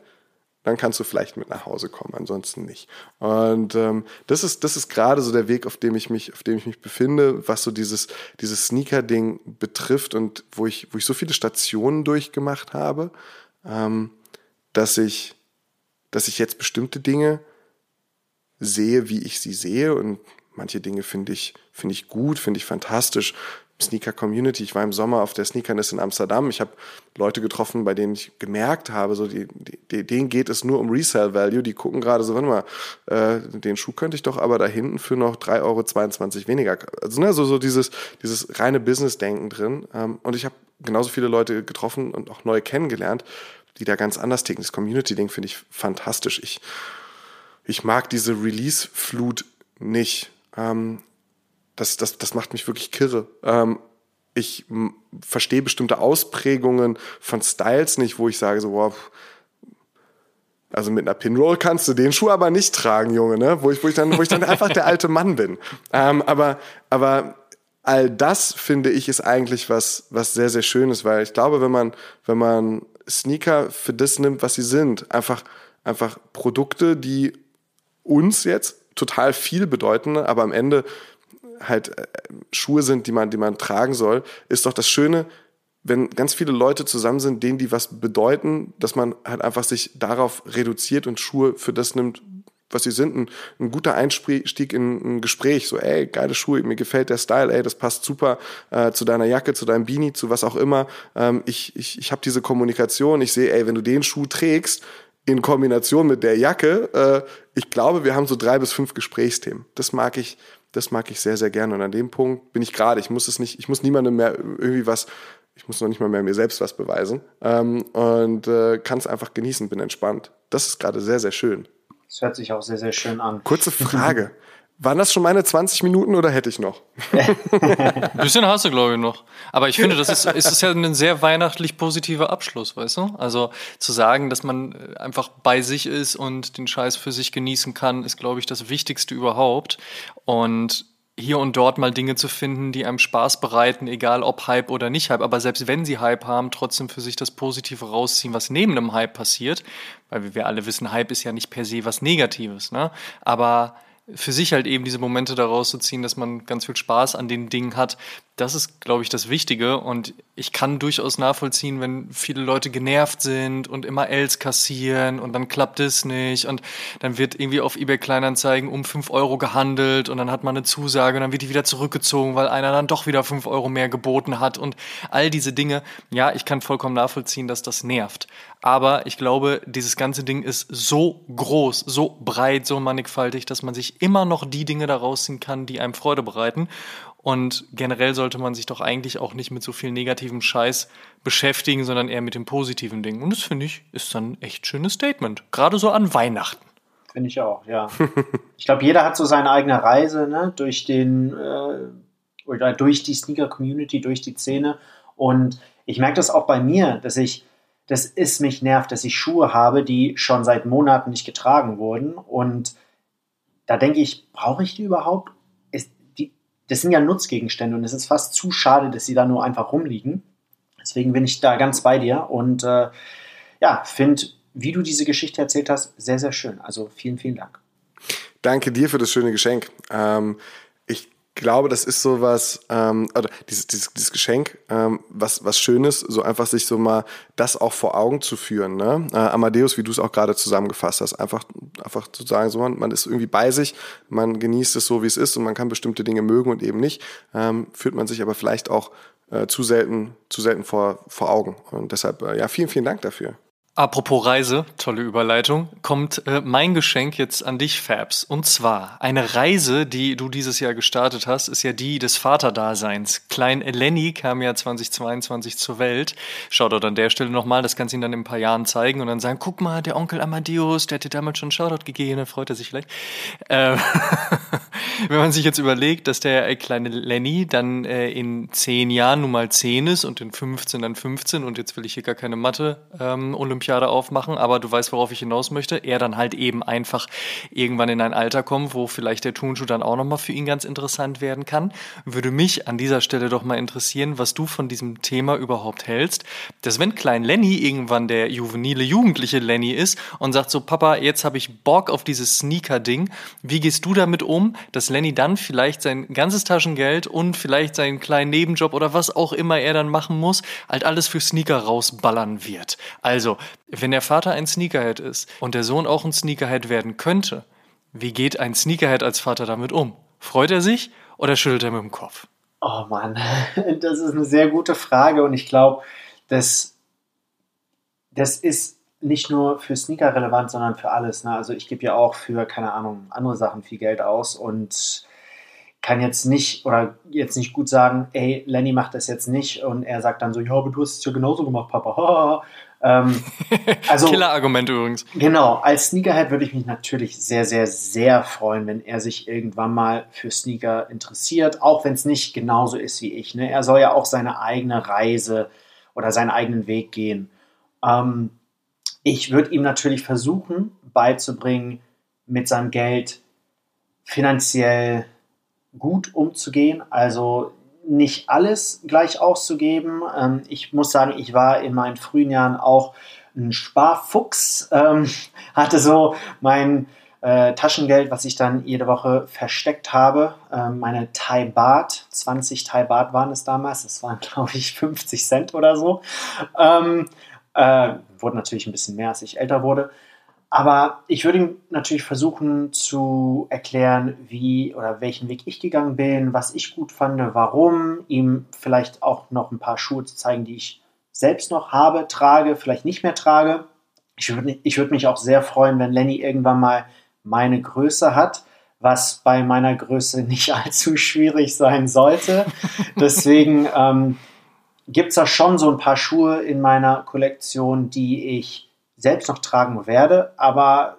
[SPEAKER 2] dann kannst du vielleicht mit nach Hause kommen, ansonsten nicht. Und ähm, das ist, das ist gerade so der Weg, auf dem ich mich, auf dem ich mich befinde, was so dieses, dieses Sneaker-Ding betrifft und wo ich, wo ich so viele Stationen durchgemacht habe, ähm, dass ich, dass ich jetzt bestimmte Dinge sehe, wie ich sie sehe und manche Dinge finde ich, finde ich gut, finde ich fantastisch. Sneaker Community. Ich war im Sommer auf der Sneakerness in Amsterdam. Ich habe Leute getroffen, bei denen ich gemerkt habe, so die, die, denen geht es nur um Resale Value. Die gucken gerade so, warte mal, äh, den Schuh könnte ich doch aber da hinten für noch 3,22 Euro weniger. Also ne, so, so dieses, dieses reine Business-Denken drin. Ähm, und ich habe genauso viele Leute getroffen und auch neu kennengelernt, die da ganz anders ticken. Das Community-Ding finde ich fantastisch. Ich, ich mag diese Release-Flut nicht. Ähm, das, das, das macht mich wirklich kirre. Ähm, ich verstehe bestimmte Ausprägungen von Styles nicht, wo ich sage so, wow, also mit einer Pinroll kannst du den Schuh aber nicht tragen, Junge, ne? Wo ich, wo ich dann, wo ich dann einfach der alte Mann bin. Ähm, aber, aber all das finde ich ist eigentlich was, was sehr, sehr schönes, weil ich glaube, wenn man, wenn man Sneaker für das nimmt, was sie sind, einfach, einfach Produkte, die uns jetzt total viel bedeuten, aber am Ende halt äh, Schuhe sind, die man, die man tragen soll, ist doch das Schöne, wenn ganz viele Leute zusammen sind, denen die was bedeuten, dass man halt einfach sich darauf reduziert und Schuhe für das nimmt, was sie sind. Ein, ein guter Einstieg in ein Gespräch. So, ey, geile Schuhe, mir gefällt der Style, ey, das passt super äh, zu deiner Jacke, zu deinem Beanie, zu was auch immer. Ähm, ich ich, ich habe diese Kommunikation. Ich sehe, ey, wenn du den Schuh trägst, in Kombination mit der Jacke, äh, ich glaube, wir haben so drei bis fünf Gesprächsthemen. Das mag ich, das mag ich sehr, sehr gerne. Und an dem Punkt bin ich gerade. Ich muss es nicht, ich muss niemandem mehr irgendwie was, ich muss noch nicht mal mehr mir selbst was beweisen. Ähm, und äh, kann es einfach genießen, bin entspannt. Das ist gerade sehr, sehr schön.
[SPEAKER 3] Das hört sich auch sehr, sehr schön an.
[SPEAKER 2] Kurze Frage. [LAUGHS] Waren das schon meine 20 Minuten oder hätte ich noch?
[SPEAKER 1] Ein bisschen hast du, glaube ich, noch. Aber ich finde, das ist, ist es ja ein sehr weihnachtlich positiver Abschluss, weißt du? Also zu sagen, dass man einfach bei sich ist und den Scheiß für sich genießen kann, ist, glaube ich, das Wichtigste überhaupt. Und hier und dort mal Dinge zu finden, die einem Spaß bereiten, egal ob Hype oder nicht Hype, aber selbst wenn sie Hype haben, trotzdem für sich das Positive rausziehen, was neben einem Hype passiert, weil wir alle wissen, Hype ist ja nicht per se was Negatives, ne? Aber für sich halt eben diese Momente daraus zu ziehen, dass man ganz viel Spaß an den Dingen hat, das ist, glaube ich, das Wichtige. Und ich kann durchaus nachvollziehen, wenn viele Leute genervt sind und immer Els kassieren und dann klappt es nicht und dann wird irgendwie auf eBay Kleinanzeigen um fünf Euro gehandelt und dann hat man eine Zusage und dann wird die wieder zurückgezogen, weil einer dann doch wieder fünf Euro mehr geboten hat und all diese Dinge. Ja, ich kann vollkommen nachvollziehen, dass das nervt. Aber ich glaube, dieses ganze Ding ist so groß, so breit, so mannigfaltig, dass man sich immer noch die Dinge daraus ziehen kann, die einem Freude bereiten. Und generell sollte man sich doch eigentlich auch nicht mit so viel negativem Scheiß beschäftigen, sondern eher mit den positiven Dingen. Und das finde ich ist dann ein echt schönes Statement. Gerade so an Weihnachten.
[SPEAKER 3] Finde ich auch, ja. ich glaube, jeder hat so seine eigene Reise ne, durch den äh, oder durch die Sneaker-Community, durch die Szene. Und ich merke das auch bei mir, dass ich das ist mich nervt, dass ich Schuhe habe, die schon seit Monaten nicht getragen wurden. Und da denke ich, brauche ich die überhaupt? Ist die, das sind ja Nutzgegenstände und es ist fast zu schade, dass sie da nur einfach rumliegen. Deswegen bin ich da ganz bei dir und äh, ja, finde, wie du diese Geschichte erzählt hast, sehr, sehr schön. Also vielen, vielen Dank.
[SPEAKER 2] Danke dir für das schöne Geschenk. Ähm, ich glaube, das ist so was, ähm, oder dieses, dieses, dieses Geschenk, ähm, was, was Schönes, so einfach sich so mal das auch vor Augen zu führen. Ne? Äh, Amadeus, wie du es auch gerade zusammengefasst hast, einfach, einfach zu sagen, so man, man ist irgendwie bei sich, man genießt es so, wie es ist und man kann bestimmte Dinge mögen und eben nicht, ähm, führt man sich aber vielleicht auch äh, zu selten, zu selten vor, vor Augen. Und deshalb, äh, ja, vielen, vielen Dank dafür.
[SPEAKER 1] Apropos Reise, tolle Überleitung, kommt äh, mein Geschenk jetzt an dich, Fabs. Und zwar eine Reise, die du dieses Jahr gestartet hast, ist ja die des Vaterdaseins. Klein Lenny kam ja 2022 zur Welt. Shoutout an der Stelle nochmal, das kannst du ihm dann in ein paar Jahren zeigen und dann sagen, guck mal, der Onkel Amadeus, der hat dir damals schon Shoutout gegeben, dann freut er sich vielleicht. Äh, [LAUGHS] wenn man sich jetzt überlegt, dass der äh, kleine Lenny dann äh, in zehn Jahren nun mal zehn ist und in 15 dann 15 und jetzt will ich hier gar keine Mathe ähm, Olympiade aufmachen, aber du weißt, worauf ich hinaus möchte. Er dann halt eben einfach irgendwann in ein Alter kommt, wo vielleicht der Turnschuh dann auch nochmal für ihn ganz interessant werden kann. Würde mich an dieser Stelle doch mal interessieren, was du von diesem Thema überhaupt hältst. Dass wenn klein Lenny irgendwann der juvenile, jugendliche Lenny ist und sagt so, Papa, jetzt habe ich Bock auf dieses Sneaker-Ding. Wie gehst du damit um, dass Lenny dann vielleicht sein ganzes Taschengeld und vielleicht seinen kleinen Nebenjob oder was auch immer er dann machen muss, halt alles für Sneaker rausballern wird? Also, wenn der Vater ein Sneakerhead ist und der Sohn auch ein Sneakerhead werden könnte, wie geht ein Sneakerhead als Vater damit um? Freut er sich oder schüttelt er mit dem Kopf?
[SPEAKER 3] Oh Mann, [LAUGHS] das ist eine sehr gute Frage und ich glaube, das, das ist nicht nur für Sneaker relevant, sondern für alles. Ne? Also ich gebe ja auch für, keine Ahnung, andere Sachen viel Geld aus und kann jetzt nicht oder jetzt nicht gut sagen, ey, Lenny macht das jetzt nicht und er sagt dann so, ja, aber du hast es ja genauso gemacht, Papa. [LAUGHS]
[SPEAKER 1] Ähm, [LAUGHS] also, Killer-Argument übrigens.
[SPEAKER 3] Genau, als Sneakerhead würde ich mich natürlich sehr, sehr, sehr freuen, wenn er sich irgendwann mal für Sneaker interessiert, auch wenn es nicht genauso ist wie ich. Ne? Er soll ja auch seine eigene Reise oder seinen eigenen Weg gehen. Ähm, ich würde ihm natürlich versuchen beizubringen, mit seinem Geld finanziell gut umzugehen. Also nicht alles gleich auszugeben. Ähm, ich muss sagen, ich war in meinen frühen Jahren auch ein Sparfuchs, ähm, [LAUGHS] hatte so mein äh, Taschengeld, was ich dann jede Woche versteckt habe. Ähm, meine Thai Baht, 20 Thai Baht waren es damals, das waren [LAUGHS] glaube ich 50 Cent oder so. Ähm, äh, wurde natürlich ein bisschen mehr, als ich älter wurde. Aber ich würde ihm natürlich versuchen zu erklären, wie oder welchen Weg ich gegangen bin, was ich gut fand, warum, ihm vielleicht auch noch ein paar Schuhe zu zeigen, die ich selbst noch habe, trage, vielleicht nicht mehr trage. Ich würde ich würd mich auch sehr freuen, wenn Lenny irgendwann mal meine Größe hat, was bei meiner Größe nicht [LAUGHS] allzu schwierig sein sollte. [LAUGHS] Deswegen ähm, gibt es da schon so ein paar Schuhe in meiner Kollektion, die ich selbst noch tragen werde, aber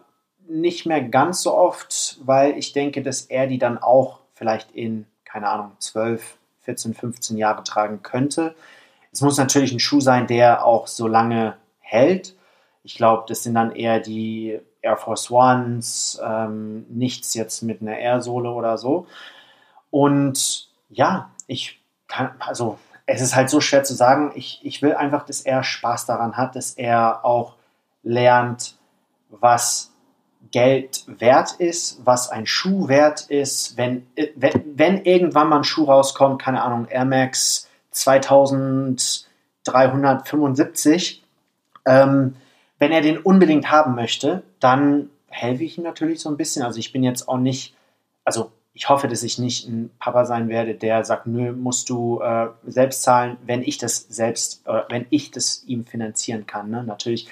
[SPEAKER 3] nicht mehr ganz so oft, weil ich denke, dass er die dann auch vielleicht in, keine Ahnung, 12, 14, 15 Jahre tragen könnte. Es muss natürlich ein Schuh sein, der auch so lange hält. Ich glaube, das sind dann eher die Air Force Ones, ähm, nichts jetzt mit einer Airsohle oder so. Und ja, ich kann, also es ist halt so schwer zu sagen. Ich, ich will einfach, dass er Spaß daran hat, dass er auch lernt, was Geld wert ist, was ein Schuh wert ist, wenn, wenn, irgendwann mal ein Schuh rauskommt, keine Ahnung, Air Max 2375, ähm, wenn er den unbedingt haben möchte, dann helfe ich ihm natürlich so ein bisschen. Also ich bin jetzt auch nicht, also ich hoffe, dass ich nicht ein Papa sein werde, der sagt, nö, musst du äh, selbst zahlen, wenn ich das selbst, äh, wenn ich das ihm finanzieren kann. Ne? Natürlich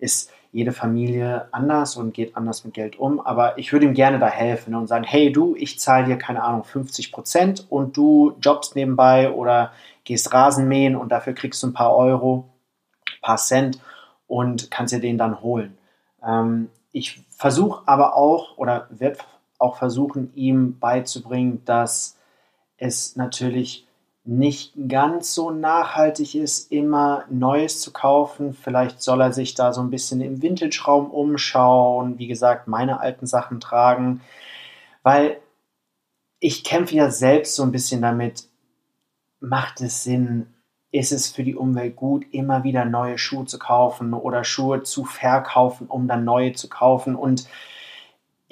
[SPEAKER 3] ist jede Familie anders und geht anders mit Geld um, aber ich würde ihm gerne da helfen und sagen, hey du, ich zahle dir keine Ahnung 50 Prozent und du jobbst nebenbei oder gehst Rasen mähen und dafür kriegst du ein paar Euro, ein paar Cent und kannst dir den dann holen. Ähm, ich versuche aber auch oder werde auch versuchen, ihm beizubringen, dass es natürlich nicht ganz so nachhaltig ist, immer Neues zu kaufen. Vielleicht soll er sich da so ein bisschen im Vintage-Raum umschauen, wie gesagt, meine alten Sachen tragen, weil ich kämpfe ja selbst so ein bisschen damit, macht es Sinn, ist es für die Umwelt gut, immer wieder neue Schuhe zu kaufen oder Schuhe zu verkaufen, um dann neue zu kaufen und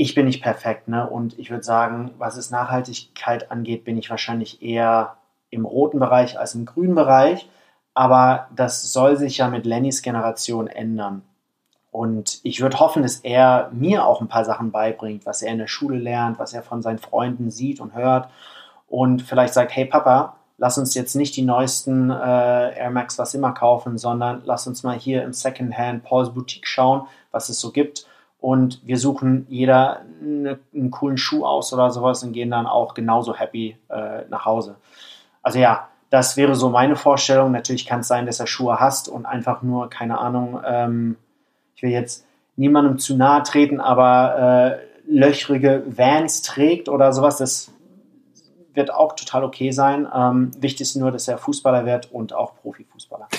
[SPEAKER 3] ich bin nicht perfekt, ne? Und ich würde sagen, was es Nachhaltigkeit angeht, bin ich wahrscheinlich eher im roten Bereich als im grünen Bereich. Aber das soll sich ja mit Lennys Generation ändern. Und ich würde hoffen, dass er mir auch ein paar Sachen beibringt, was er in der Schule lernt, was er von seinen Freunden sieht und hört. Und vielleicht sagt, hey Papa, lass uns jetzt nicht die neuesten äh, Air Max was immer kaufen, sondern lass uns mal hier im Secondhand Paul's Boutique schauen, was es so gibt und wir suchen jeder eine, einen coolen Schuh aus oder sowas und gehen dann auch genauso happy äh, nach Hause. Also ja, das wäre so meine Vorstellung. Natürlich kann es sein, dass er Schuhe hast und einfach nur, keine Ahnung, ähm, ich will jetzt niemandem zu nahe treten, aber äh, löchrige Vans trägt oder sowas. Das wird auch total okay sein. Ähm, wichtig ist nur, dass er Fußballer wird und auch Profifußballer. [LAUGHS]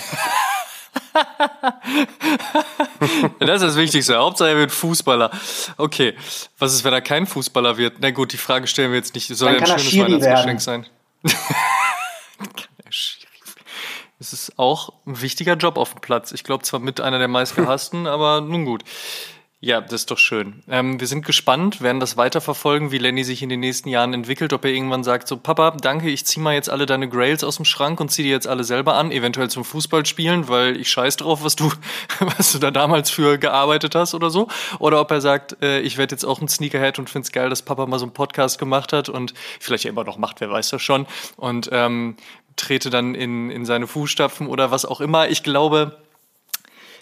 [SPEAKER 1] das ist das Wichtigste. Hauptsache er wird Fußballer. Okay. Was ist, wenn er kein Fußballer wird? Na gut, die Frage stellen wir jetzt nicht. Soll ja ein schönes Weihnachtsgeschenk sein. [LAUGHS] [LAUGHS] Es ist auch ein wichtiger Job auf dem Platz. Ich glaube zwar mit einer der meistgehassten, aber nun gut. Ja, das ist doch schön. Ähm, wir sind gespannt, werden das weiterverfolgen, wie Lenny sich in den nächsten Jahren entwickelt, ob er irgendwann sagt, so Papa, danke, ich zieh mal jetzt alle deine Grails aus dem Schrank und zieh die jetzt alle selber an, eventuell zum Fußball spielen, weil ich scheiß drauf, was du, [LAUGHS] was du da damals für gearbeitet hast oder so. Oder ob er sagt, äh, ich werde jetzt auch ein Sneakerhead und find's geil, dass Papa mal so einen Podcast gemacht hat und vielleicht ja immer noch macht, wer weiß das schon. Und ähm, trete dann in, in seine Fußstapfen oder was auch immer. Ich glaube,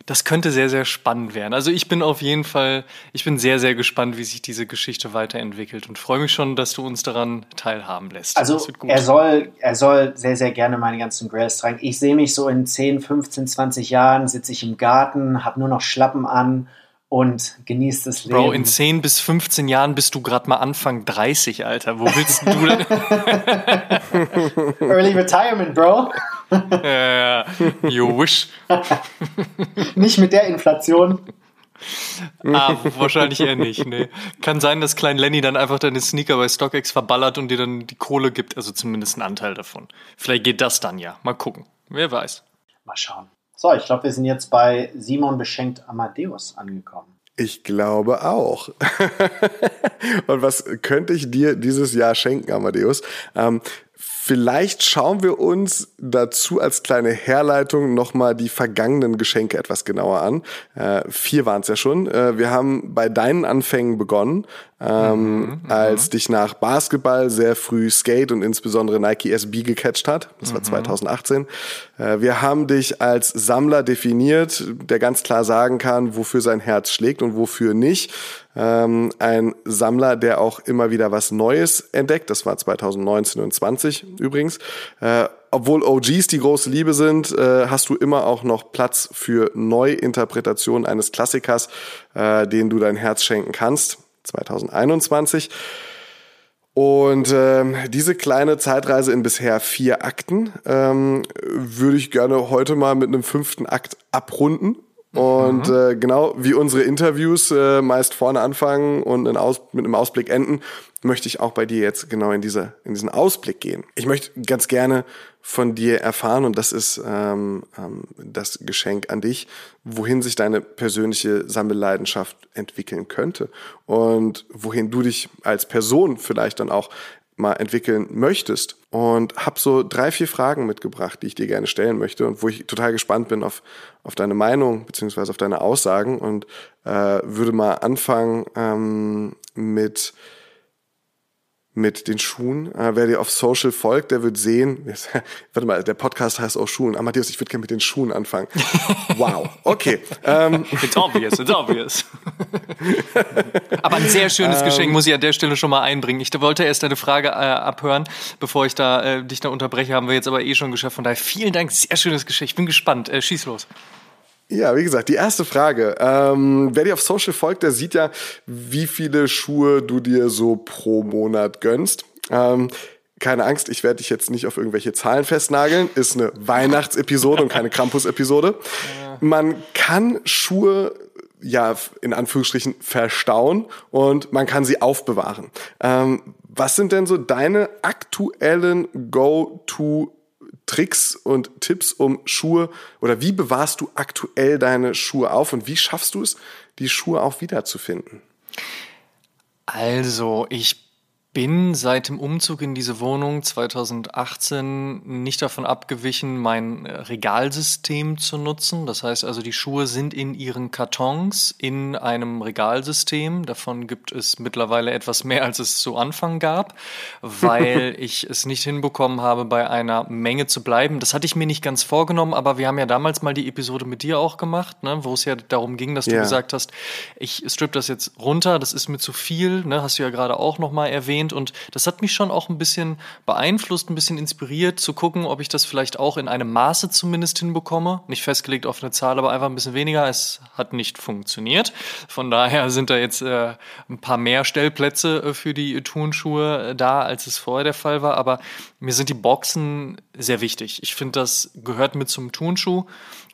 [SPEAKER 1] das könnte sehr, sehr spannend werden. Also ich bin auf jeden Fall, ich bin sehr, sehr gespannt, wie sich diese Geschichte weiterentwickelt und freue mich schon, dass du uns daran teilhaben lässt.
[SPEAKER 3] Also er soll, er soll sehr, sehr gerne meine ganzen Grails tragen. Ich sehe mich so in 10, 15, 20 Jahren, sitze ich im Garten, habe nur noch Schlappen an und genießt das Leben.
[SPEAKER 1] Bro, in 10 bis 15 Jahren bist du gerade mal Anfang 30, Alter. Wo willst du denn? [LAUGHS]
[SPEAKER 3] Early Retirement, Bro.
[SPEAKER 1] Ja, you wish. [LAUGHS]
[SPEAKER 3] nicht mit der Inflation.
[SPEAKER 1] ah, wahrscheinlich eher nicht. Nee. Kann sein, dass Klein Lenny dann einfach deine Sneaker bei StockX verballert und dir dann die Kohle gibt, also zumindest einen Anteil davon. Vielleicht geht das dann ja. Mal gucken. Wer weiß.
[SPEAKER 3] Mal schauen. So, ich glaube, wir sind jetzt bei Simon beschenkt Amadeus angekommen.
[SPEAKER 2] Ich glaube auch. [LAUGHS] Und was könnte ich dir dieses Jahr schenken, Amadeus? Ähm, Vielleicht schauen wir uns dazu als kleine Herleitung nochmal die vergangenen Geschenke etwas genauer an. Äh, vier waren es ja schon. Äh, wir haben bei deinen Anfängen begonnen, ähm, mhm, als dich nach Basketball sehr früh Skate und insbesondere Nike SB gecatcht hat. Das war mhm. 2018. Äh, wir haben dich als Sammler definiert, der ganz klar sagen kann, wofür sein Herz schlägt und wofür nicht. Ähm, ein Sammler, der auch immer wieder was Neues entdeckt. Das war 2019 und 20 übrigens. Äh, obwohl OGs die große Liebe sind, äh, hast du immer auch noch Platz für Neuinterpretationen eines Klassikers, äh, den du dein Herz schenken kannst. 2021. Und ähm, diese kleine Zeitreise in bisher vier Akten ähm, würde ich gerne heute mal mit einem fünften Akt abrunden Und mhm. äh, genau wie unsere Interviews äh, meist vorne anfangen und Aus mit einem Ausblick enden, möchte ich auch bei dir jetzt genau in, diese, in diesen Ausblick gehen. Ich möchte ganz gerne von dir erfahren, und das ist ähm, ähm, das Geschenk an dich, wohin sich deine persönliche Sammelleidenschaft entwickeln könnte und wohin du dich als Person vielleicht dann auch mal entwickeln möchtest. Und habe so drei, vier Fragen mitgebracht, die ich dir gerne stellen möchte und wo ich total gespannt bin auf, auf deine Meinung beziehungsweise auf deine Aussagen und äh, würde mal anfangen ähm, mit mit den Schuhen. Äh, wer dir auf Social folgt, der wird sehen, [LAUGHS] warte mal, der Podcast heißt auch Schuhen. Amadeus, ich würde gerne mit den Schuhen anfangen. [LAUGHS] Wow, okay.
[SPEAKER 1] Ähm. It's obvious, it's obvious. [LAUGHS] Aber ein sehr schönes ähm. Geschenk muss ich an der Stelle schon mal einbringen. Ich wollte erst deine Frage äh, abhören, bevor ich da äh, dich da unterbreche, haben wir jetzt aber eh schon geschafft. Von daher vielen Dank, sehr schönes Geschenk. Ich bin gespannt. Äh, schieß los.
[SPEAKER 2] Ja, wie gesagt, die erste Frage. Ähm, wer dir auf Social folgt, der sieht ja, wie viele Schuhe du dir so pro Monat gönnst. Ähm, keine Angst, ich werde dich jetzt nicht auf irgendwelche Zahlen festnageln. Ist eine [LAUGHS] Weihnachtsepisode und keine Krampus-Episode. Man kann Schuhe ja in Anführungsstrichen verstauen und man kann sie aufbewahren. Ähm, was sind denn so deine aktuellen Go-to Tricks und Tipps, um Schuhe oder wie bewahrst du aktuell deine Schuhe auf und wie schaffst du es, die Schuhe auch wiederzufinden?
[SPEAKER 1] Also, ich bin seit dem Umzug in diese Wohnung 2018 nicht davon abgewichen, mein Regalsystem zu nutzen. Das heißt also, die Schuhe sind in ihren Kartons in einem Regalsystem. Davon gibt es mittlerweile etwas mehr, als es zu Anfang gab, weil [LAUGHS] ich es nicht hinbekommen habe, bei einer Menge zu bleiben. Das hatte ich mir nicht ganz vorgenommen, aber wir haben ja damals mal die Episode mit dir auch gemacht, ne, wo es ja darum ging, dass du yeah. gesagt hast, ich strip das jetzt runter, das ist mir zu viel, ne, hast du ja gerade auch nochmal erwähnt erwähnt und das hat mich schon auch ein bisschen beeinflusst, ein bisschen inspiriert zu gucken, ob ich das vielleicht auch in einem Maße zumindest hinbekomme. Nicht festgelegt auf eine Zahl, aber einfach ein bisschen weniger. Es hat nicht funktioniert. Von daher [LAUGHS] sind da jetzt äh, ein paar mehr Stellplätze äh, für die Turnschuhe äh, da, als es vorher der Fall war. Aber mir sind die Boxen sehr wichtig. Ich finde, das gehört mit zum Turnschuh.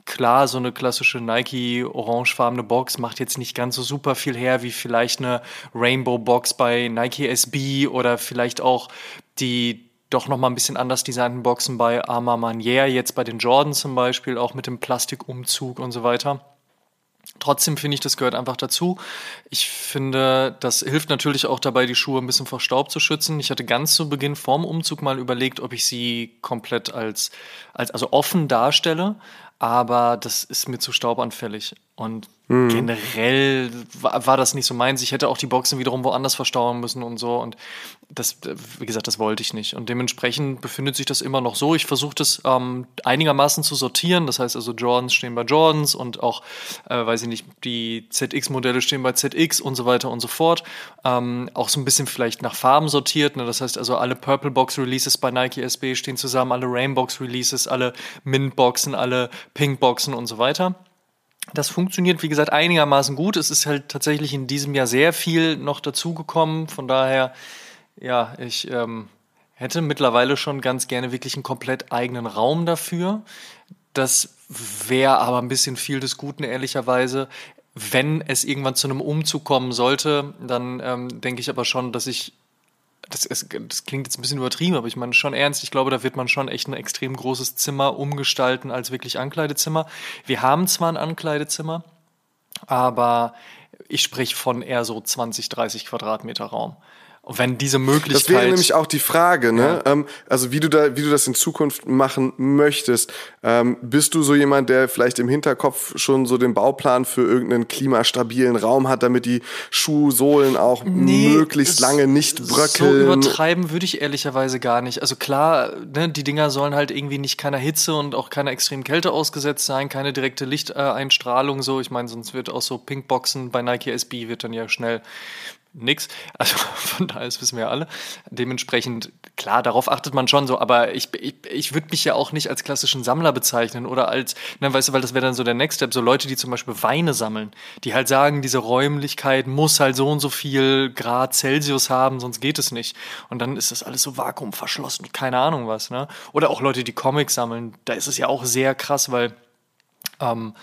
[SPEAKER 1] Klar, so eine klassische Nike orangefarbene Box macht jetzt nicht ganz so super viel her wie vielleicht eine Rainbow Box bei Nike SB oder vielleicht auch die doch noch mal ein bisschen anders designten Boxen bei Arma Manier, jetzt bei den Jordan zum Beispiel, auch mit dem Plastikumzug und so weiter. Trotzdem finde ich, das gehört einfach dazu. Ich finde, das hilft natürlich auch dabei, die Schuhe ein bisschen vor Staub zu schützen. Ich hatte ganz zu Beginn vorm Umzug mal überlegt, ob ich sie komplett als, als also offen darstelle aber das ist mir zu staubanfällig. Und mhm. generell war, war, das nicht so meins. Ich hätte auch die Boxen wiederum woanders verstauen müssen und so. Und das, wie gesagt, das wollte ich nicht. Und dementsprechend befindet sich das immer noch so. Ich versuche das ähm, einigermaßen zu sortieren. Das heißt also, Jordans stehen bei Jordans und auch, äh, weiß ich nicht, die ZX-Modelle stehen bei ZX und so weiter und so fort. Ähm, auch so ein bisschen vielleicht nach Farben sortiert. Ne? Das heißt also, alle Purple Box Releases bei Nike SB stehen zusammen, alle Rainbox Releases, alle Mint Boxen, alle Pink Boxen und so weiter. Das funktioniert, wie gesagt, einigermaßen gut. Es ist halt tatsächlich in diesem Jahr sehr viel noch dazugekommen. Von daher, ja, ich ähm, hätte mittlerweile schon ganz gerne wirklich einen komplett eigenen Raum dafür. Das wäre aber ein bisschen viel des Guten, ehrlicherweise. Wenn es irgendwann zu einem Umzug kommen sollte, dann ähm, denke ich aber schon, dass ich das, ist, das klingt jetzt ein bisschen übertrieben, aber ich meine schon ernst. Ich glaube, da wird man schon echt ein extrem großes Zimmer umgestalten als wirklich Ankleidezimmer. Wir haben zwar ein Ankleidezimmer, aber ich spreche von eher so 20, 30 Quadratmeter Raum. Und wenn diese Möglichkeit.
[SPEAKER 2] Das wäre nämlich auch die Frage, ne? Ja. Ähm, also wie du da, wie du das in Zukunft machen möchtest. Ähm, bist du so jemand, der vielleicht im Hinterkopf schon so den Bauplan für irgendeinen klimastabilen Raum hat, damit die Schuhsohlen auch nee, möglichst lange nicht bröckeln?
[SPEAKER 1] So übertreiben würde ich ehrlicherweise gar nicht. Also klar, ne, die Dinger sollen halt irgendwie nicht keiner Hitze und auch keiner extremen Kälte ausgesetzt sein, keine direkte Lichteinstrahlung so. Ich meine, sonst wird auch so Pinkboxen bei Nike SB wird dann ja schnell nix. Also [LAUGHS] von daher, das wissen wir alle. Dementsprechend, klar, darauf achtet man schon so, aber ich, ich, ich würde mich ja auch nicht als klassischen Sammler bezeichnen oder als, ne, weißt du, weil das wäre dann so der Next Step, so Leute, die zum Beispiel Weine sammeln, die halt sagen, diese Räumlichkeit muss halt so und so viel Grad Celsius haben, sonst geht es nicht. Und dann ist das alles so vakuumverschlossen, keine Ahnung was, ne? Oder auch Leute, die Comics sammeln, da ist es ja auch sehr krass, weil ähm,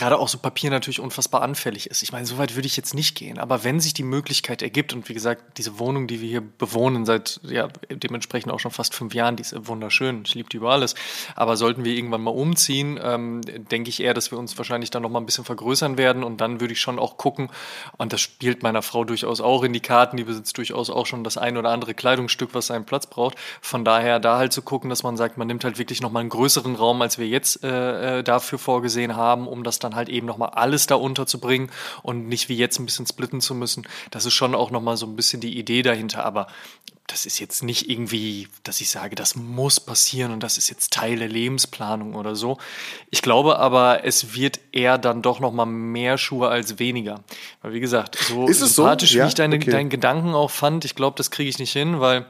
[SPEAKER 1] gerade auch so Papier natürlich unfassbar anfällig ist. Ich meine, so weit würde ich jetzt nicht gehen. Aber wenn sich die Möglichkeit ergibt und wie gesagt, diese Wohnung, die wir hier bewohnen, seit ja dementsprechend auch schon fast fünf Jahren, die ist wunderschön. Ich liebe die über alles. Aber sollten wir irgendwann mal umziehen, ähm, denke ich eher, dass wir uns wahrscheinlich dann noch mal ein bisschen vergrößern werden. Und dann würde ich schon auch gucken, und das spielt meiner Frau durchaus auch in die Karten, die besitzt durchaus auch schon das ein oder andere Kleidungsstück, was seinen Platz braucht. Von daher da halt zu gucken, dass man sagt, man nimmt halt wirklich noch mal einen größeren Raum, als wir jetzt äh, äh dafür vorgesehen haben, um das dann halt eben noch mal alles da unterzubringen und nicht wie jetzt ein bisschen splitten zu müssen. Das ist schon auch noch mal so ein bisschen die Idee dahinter. Aber das ist jetzt nicht irgendwie, dass ich sage, das muss passieren und das ist jetzt Teil der Lebensplanung oder so. Ich glaube aber, es wird eher dann doch noch mal mehr Schuhe als weniger. Weil wie gesagt, so
[SPEAKER 2] ist es sympathisch,
[SPEAKER 1] so? Ja? wie ich deine, okay. deinen Gedanken auch fand, ich glaube, das kriege ich nicht hin, weil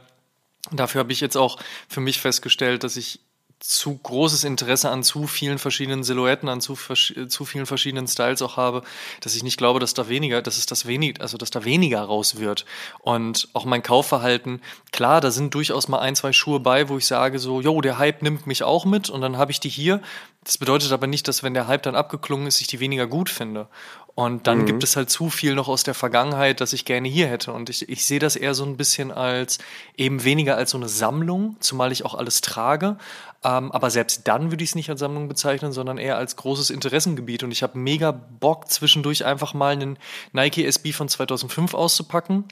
[SPEAKER 1] dafür habe ich jetzt auch für mich festgestellt, dass ich zu großes Interesse an zu vielen verschiedenen Silhouetten, an zu, zu vielen verschiedenen Styles auch habe, dass ich nicht glaube, dass da weniger, dass es das wenig, also dass da weniger raus wird. Und auch mein Kaufverhalten, klar, da sind durchaus mal ein, zwei Schuhe bei, wo ich sage so, jo, der Hype nimmt mich auch mit und dann habe ich die hier. Das bedeutet aber nicht, dass wenn der Hype dann abgeklungen ist, ich die weniger gut finde. Und dann mhm. gibt es halt zu viel noch aus der Vergangenheit, dass ich gerne hier hätte. Und ich, ich sehe das eher so ein bisschen als eben weniger als so eine Sammlung, zumal ich auch alles trage. Ähm, aber selbst dann würde ich es nicht als Sammlung bezeichnen, sondern eher als großes Interessengebiet. Und ich habe mega Bock, zwischendurch einfach mal einen Nike SB von 2005 auszupacken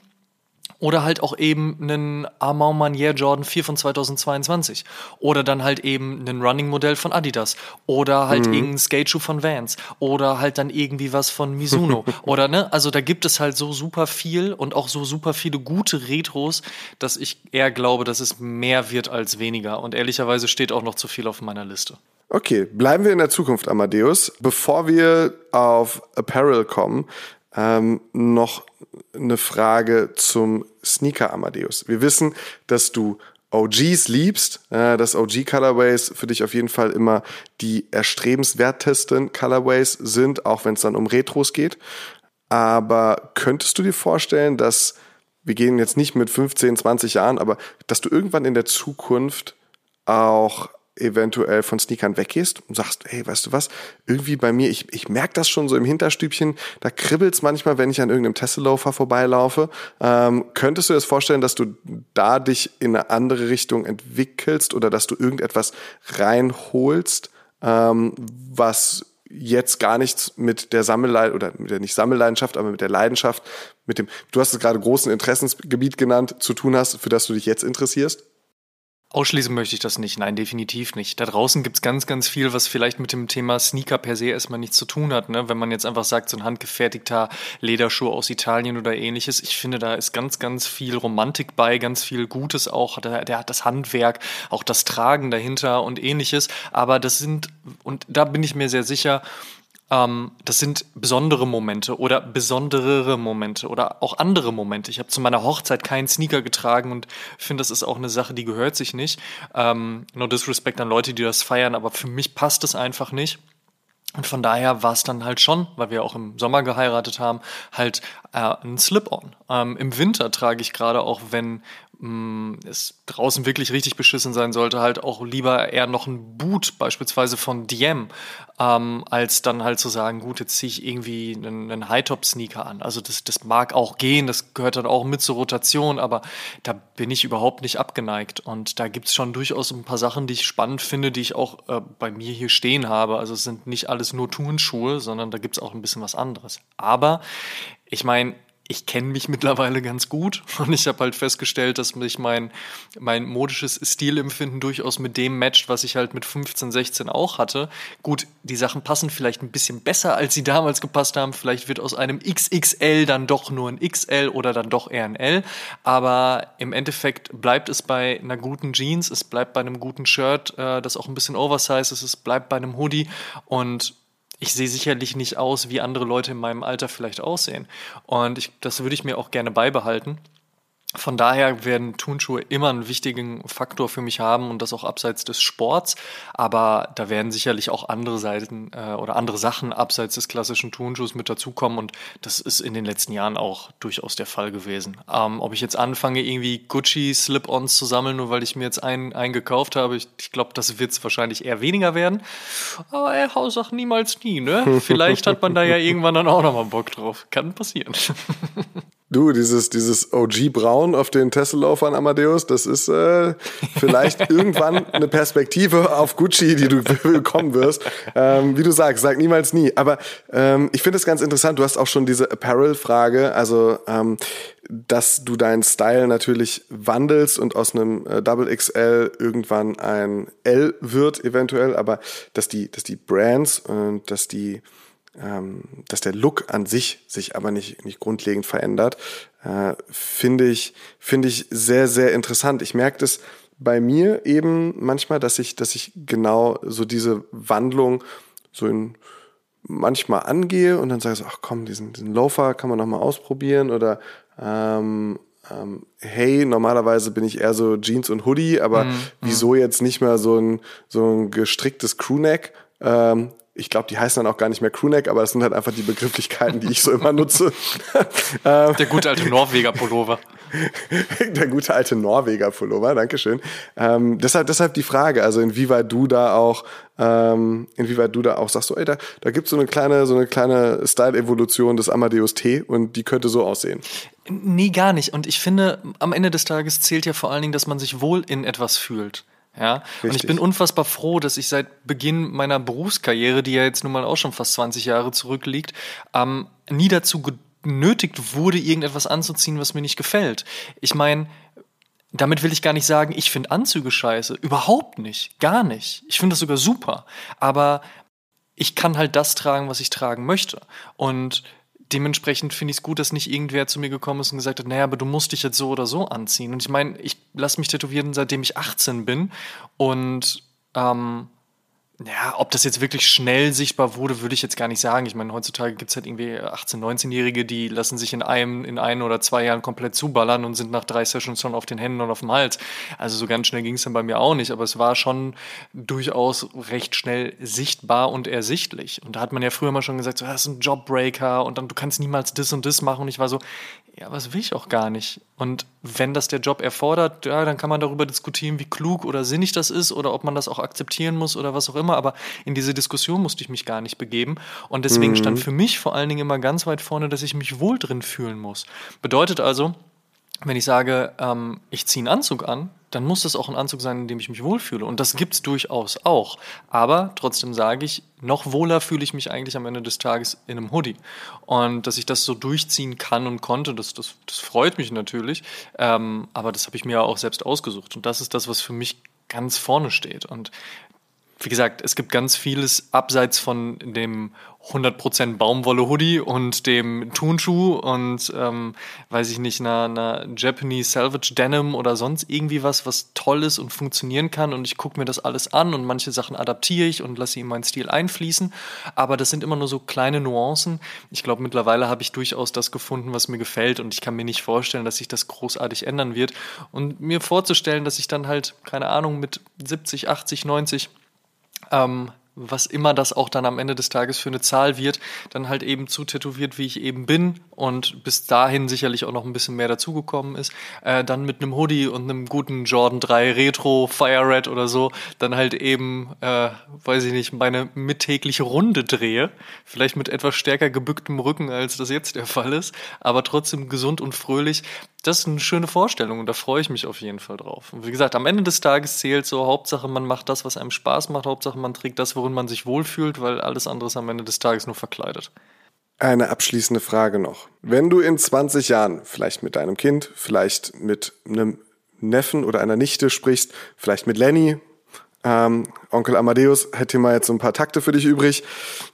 [SPEAKER 1] oder halt auch eben einen Armand Manier Jordan 4 von 2022. Oder dann halt eben einen Running-Modell von Adidas. Oder halt mhm. irgendein Skateschuh von Vans. Oder halt dann irgendwie was von Mizuno. [LAUGHS] oder ne, also da gibt es halt so super viel und auch so super viele gute Retros, dass ich eher glaube, dass es mehr wird als weniger. Und ehrlicherweise steht auch noch zu viel auf meiner Liste.
[SPEAKER 2] Okay, bleiben wir in der Zukunft, Amadeus. Bevor wir auf Apparel kommen, ähm, noch eine Frage zum Sneaker Amadeus. Wir wissen, dass du OGs liebst, äh, dass OG Colorways für dich auf jeden Fall immer die erstrebenswertesten Colorways sind, auch wenn es dann um Retros geht. Aber könntest du dir vorstellen, dass wir gehen jetzt nicht mit 15, 20 Jahren, aber dass du irgendwann in der Zukunft auch eventuell von Sneakern weggehst und sagst, hey, weißt du was, irgendwie bei mir, ich, ich merke das schon so im Hinterstübchen, da kribbelt's manchmal, wenn ich an irgendeinem Tesla-Loafer vorbeilaufe. Ähm, könntest du dir das vorstellen, dass du da dich in eine andere Richtung entwickelst oder dass du irgendetwas reinholst, ähm, was jetzt gar nichts mit der Sammelleidenschaft oder mit der nicht Sammelleidenschaft, aber mit der Leidenschaft, mit dem, du hast es gerade großen Interessensgebiet genannt, zu tun hast, für das du dich jetzt interessierst?
[SPEAKER 1] Ausschließen möchte ich das nicht, nein, definitiv nicht. Da draußen gibt's ganz, ganz viel, was vielleicht mit dem Thema Sneaker per se erstmal nichts zu tun hat. Ne? Wenn man jetzt einfach sagt, so ein handgefertigter Lederschuh aus Italien oder ähnliches, ich finde, da ist ganz, ganz viel Romantik bei, ganz viel Gutes auch. Der, der hat das Handwerk, auch das Tragen dahinter und ähnliches. Aber das sind, und da bin ich mir sehr sicher, ähm, das sind besondere Momente oder besonderere Momente oder auch andere Momente. Ich habe zu meiner Hochzeit keinen Sneaker getragen und finde, das ist auch eine Sache, die gehört sich nicht. Ähm, no disrespect an Leute, die das feiern, aber für mich passt es einfach nicht. Und von daher war es dann halt schon, weil wir auch im Sommer geheiratet haben, halt äh, ein Slip-on. Ähm, Im Winter trage ich gerade auch, wenn es draußen wirklich richtig beschissen sein sollte, halt auch lieber eher noch ein Boot beispielsweise von Diem, ähm, als dann halt zu sagen, gut, jetzt ziehe ich irgendwie einen, einen High-Top-Sneaker an. Also das, das mag auch gehen, das gehört dann auch mit zur Rotation, aber da bin ich überhaupt nicht abgeneigt. Und da gibt's schon durchaus ein paar Sachen, die ich spannend finde, die ich auch äh, bei mir hier stehen habe. Also es sind nicht alles nur Turnschuhe, sondern da gibt's auch ein bisschen was anderes. Aber ich meine, ich kenne mich mittlerweile ganz gut und ich habe halt festgestellt, dass mich mein, mein modisches Stilempfinden durchaus mit dem matcht, was ich halt mit 15, 16 auch hatte. Gut, die Sachen passen vielleicht ein bisschen besser, als sie damals gepasst haben. Vielleicht wird aus einem XXL dann doch nur ein XL oder dann doch eher ein L. Aber im Endeffekt bleibt es bei einer guten Jeans, es bleibt bei einem guten Shirt, äh, das auch ein bisschen oversized ist, es bleibt bei einem Hoodie und ich sehe sicherlich nicht aus, wie andere Leute in meinem Alter vielleicht aussehen. Und ich, das würde ich mir auch gerne beibehalten. Von daher werden Turnschuhe immer einen wichtigen Faktor für mich haben und das auch abseits des Sports. Aber da werden sicherlich auch andere Seiten äh, oder andere Sachen abseits des klassischen Turnschuhs mit dazukommen und das ist in den letzten Jahren auch durchaus der Fall gewesen. Ähm, ob ich jetzt anfange, irgendwie Gucci Slip-Ons zu sammeln, nur weil ich mir jetzt einen, einen gekauft habe, ich, ich glaube, das wird es wahrscheinlich eher weniger werden. Aber ey, Haussache niemals nie, ne? [LAUGHS] Vielleicht hat man da ja irgendwann dann auch nochmal Bock drauf. Kann passieren. [LAUGHS]
[SPEAKER 2] Du, dieses, dieses OG Braun auf den Tesla-Laufern Amadeus, das ist äh, vielleicht [LAUGHS] irgendwann eine Perspektive auf Gucci, die du [LAUGHS] bekommen wirst. Ähm, wie du sagst, sag niemals nie. Aber ähm, ich finde es ganz interessant, du hast auch schon diese Apparel-Frage, also ähm, dass du deinen Style natürlich wandelst und aus einem äh, Double XL irgendwann ein L wird, eventuell, aber dass die, dass die Brands und dass die dass der Look an sich sich aber nicht, nicht grundlegend verändert, äh, finde ich, finde ich sehr, sehr interessant. Ich merke das bei mir eben manchmal, dass ich, dass ich genau so diese Wandlung so in manchmal angehe und dann sage ich so, ach komm, diesen, diesen Loafer kann man noch mal ausprobieren oder ähm, ähm, hey, normalerweise bin ich eher so Jeans und Hoodie, aber mm, wieso jetzt nicht mehr so ein, so ein gestricktes Crewneck? Ähm, ich glaube, die heißen dann auch gar nicht mehr Crewneck, aber das sind halt einfach die Begrifflichkeiten, die ich so immer nutze. [LAUGHS]
[SPEAKER 1] Ähm, Der gute alte Norweger Pullover. [LAUGHS]
[SPEAKER 2] Der gute alte Norweger Pullover, Dankeschön. Ähm, deshalb, deshalb die Frage, also inwieweit du da auch, ähm, inwieweit du da auch sagst, so, ey, da, da gibt so eine kleine, so eine kleine Style-Evolution des Amadeus T und die könnte so aussehen.
[SPEAKER 1] Nee, gar nicht. Und ich finde, am Ende des Tages zählt ja vor allen Dingen, dass man sich wohl in etwas fühlt. Ja, Richtig. und ich bin unfassbar froh, dass ich seit Beginn meiner Berufskarriere, die ja jetzt nun mal auch schon fast 20 Jahre zurückliegt, ähm, nie dazu genötigt wurde, irgendetwas anzuziehen, was mir nicht gefällt. Ich meine, damit will ich gar nicht sagen, ich finde Anzüge scheiße. Überhaupt nicht. Gar nicht. Ich finde das sogar super. Aber ich kann halt das tragen, was ich tragen möchte. Und dementsprechend finde ich es gut, dass nicht irgendwer zu mir gekommen ist und gesagt hat, naja, aber du musst dich jetzt so oder so anziehen. Und ich meine, ich lasse mich tätowieren, seitdem ich 18 bin. Und ähm, ja, ob das jetzt wirklich schnell sichtbar wurde, würde ich jetzt gar nicht sagen. Ich meine, heutzutage gibt es halt irgendwie 18-, 19-Jährige, die lassen sich in einem, in ein oder zwei Jahren komplett zuballern und sind nach drei Sessions schon auf den Händen und auf dem Hals. Also so ganz schnell ging es dann bei mir auch nicht, aber es war schon durchaus recht schnell sichtbar und ersichtlich. Und da hat man ja früher mal schon gesagt, so, das ist ein Jobbreaker und dann du kannst niemals das und das machen. Und ich war so, ja, was will ich auch gar nicht. Und wenn das der Job erfordert, ja, dann kann man darüber diskutieren, wie klug oder sinnig das ist oder ob man das auch akzeptieren muss oder was auch immer. Aber in diese Diskussion musste ich mich gar nicht begeben. Und deswegen mhm. stand für mich vor allen Dingen immer ganz weit vorne, dass ich mich wohl drin fühlen muss. Bedeutet also, wenn ich sage, ähm, ich ziehe einen Anzug an, dann muss das auch ein Anzug sein, in dem ich mich wohlfühle. Und das gibt es durchaus auch. Aber trotzdem sage ich, noch wohler fühle ich mich eigentlich am Ende des Tages in einem Hoodie. Und dass ich das so durchziehen kann und konnte, das, das, das freut mich natürlich. Ähm, aber das habe ich mir ja auch selbst ausgesucht. Und das ist das, was für mich ganz vorne steht. Und wie gesagt, es gibt ganz vieles abseits von dem 100% Baumwolle-Hoodie und dem Turnschuh und, ähm, weiß ich nicht, einer, einer Japanese Salvage Denim oder sonst irgendwie was, was toll ist und funktionieren kann. Und ich gucke mir das alles an und manche Sachen adaptiere ich und lasse sie in meinen Stil einfließen, aber das sind immer nur so kleine Nuancen. Ich glaube, mittlerweile habe ich durchaus das gefunden, was mir gefällt und ich kann mir nicht vorstellen, dass sich das großartig ändern wird. Und mir vorzustellen, dass ich dann halt, keine Ahnung, mit 70, 80, 90 ähm, was immer das auch dann am Ende des Tages für eine Zahl wird, dann halt eben zu tätowiert, wie ich eben bin und bis dahin sicherlich auch noch ein bisschen mehr dazugekommen ist, äh, dann mit einem Hoodie und einem guten Jordan 3 Retro Fire Red oder so, dann halt eben, äh, weiß ich nicht, meine mittägliche Runde drehe, vielleicht mit etwas stärker gebücktem Rücken, als das jetzt der Fall ist, aber trotzdem gesund und fröhlich, das ist eine schöne Vorstellung und da freue ich mich auf jeden Fall drauf. Und wie gesagt, am Ende des Tages zählt so, Hauptsache man macht das, was einem Spaß macht, Hauptsache man trägt das, worin man sich wohlfühlt, weil alles andere ist am Ende des Tages nur verkleidet.
[SPEAKER 2] Eine abschließende Frage noch. Wenn du in 20 Jahren vielleicht mit deinem Kind, vielleicht mit einem Neffen oder einer Nichte sprichst, vielleicht mit Lenny, ähm, Onkel Amadeus hätte mal jetzt so ein paar Takte für dich übrig.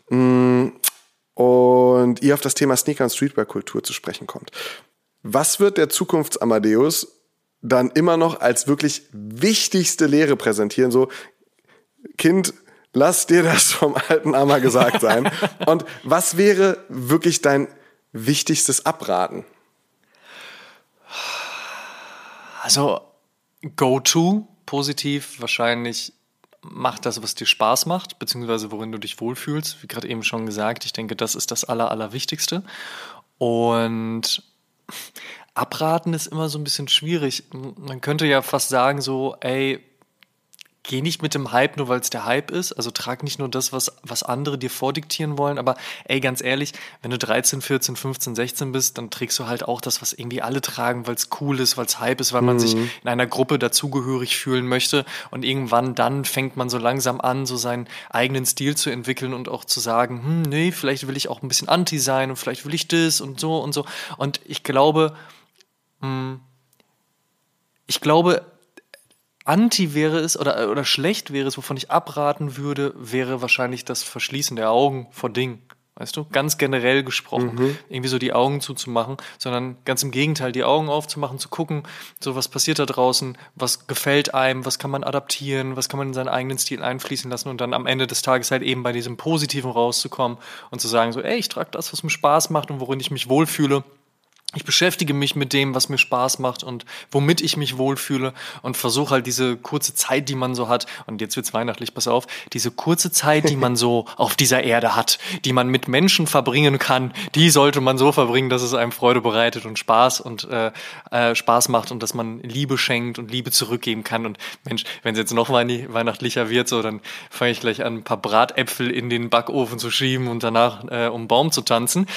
[SPEAKER 2] Mm, und ihr auf das Thema Sneaker und Streetwear-Kultur zu sprechen kommt. Was wird der Zukunfts-Amadeus dann immer noch als wirklich wichtigste Lehre präsentieren? So, Kind, lass dir das vom alten Amma gesagt sein. [LAUGHS] Und was wäre wirklich dein wichtigstes Abraten?
[SPEAKER 1] Also Go-To, positiv, wahrscheinlich mach das, was dir Spaß macht, beziehungsweise worin du dich wohlfühlst. Wie gerade eben schon gesagt, ich denke, das ist das Aller, Allerwichtigste. Und abraten ist immer so ein bisschen schwierig. Man könnte ja fast sagen, so, ey, geh nicht mit dem Hype nur, weil es der Hype ist. Also trag nicht nur das, was, was andere dir vordiktieren wollen. Aber ey, ganz ehrlich, wenn du 13, 14, 15, 16 bist, dann trägst du halt auch das, was irgendwie alle tragen, weil es cool ist, weil es Hype ist, weil man sich mhm. in einer Gruppe dazugehörig fühlen möchte. Und irgendwann dann fängt man so langsam an, so seinen eigenen Stil zu entwickeln und auch zu sagen, hm, nee, vielleicht will ich auch ein bisschen anti sein und vielleicht will ich das und so und so. Und ich glaube, hm, ich glaube, anti wäre es oder, oder schlecht wäre es, wovon ich abraten würde, wäre wahrscheinlich das Verschließen der Augen vor Dingen. Weißt du, ganz generell gesprochen, mhm. irgendwie so die Augen zuzumachen, sondern ganz im Gegenteil, die Augen aufzumachen, zu gucken, so was passiert da draußen, was gefällt einem, was kann man adaptieren, was kann man in seinen eigenen Stil einfließen lassen und dann am Ende des Tages halt eben bei diesem Positiven rauszukommen und zu sagen so, ey, ich trage das, was mir Spaß macht und worin ich mich wohlfühle ich beschäftige mich mit dem, was mir Spaß macht und womit ich mich wohlfühle und versuche halt diese kurze Zeit, die man so hat, und jetzt wird's weihnachtlich, pass auf, diese kurze Zeit, die man so [LAUGHS] auf dieser Erde hat, die man mit Menschen verbringen kann, die sollte man so verbringen, dass es einem Freude bereitet und Spaß und äh, äh, Spaß macht und dass man Liebe schenkt und Liebe zurückgeben kann. Und Mensch, wenn es jetzt noch weihnachtlicher wird, so, dann fange ich gleich an, ein paar Bratäpfel in den Backofen zu schieben und danach äh, um Baum zu tanzen.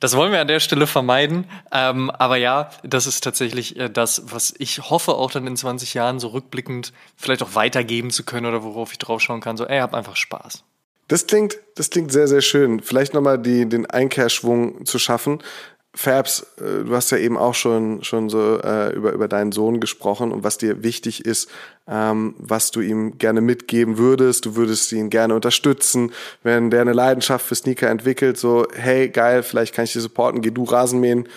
[SPEAKER 1] Das wollen wir an der Stelle vermeiden. Ähm, aber ja, das ist tatsächlich äh, das, was ich hoffe, auch dann in 20 Jahren so rückblickend vielleicht auch weitergeben zu können oder worauf ich drauf schauen kann. So, ey, hab einfach Spaß.
[SPEAKER 2] Das klingt, das klingt sehr, sehr schön. Vielleicht nochmal den Einkehrschwung zu schaffen. Fabs, äh, du hast ja eben auch schon, schon so äh, über, über deinen Sohn gesprochen und was dir wichtig ist, ähm, was du ihm gerne mitgeben würdest. Du würdest ihn gerne unterstützen, wenn der eine Leidenschaft für Sneaker entwickelt, so, hey, geil, vielleicht kann ich dir supporten, geh du Rasenmähen.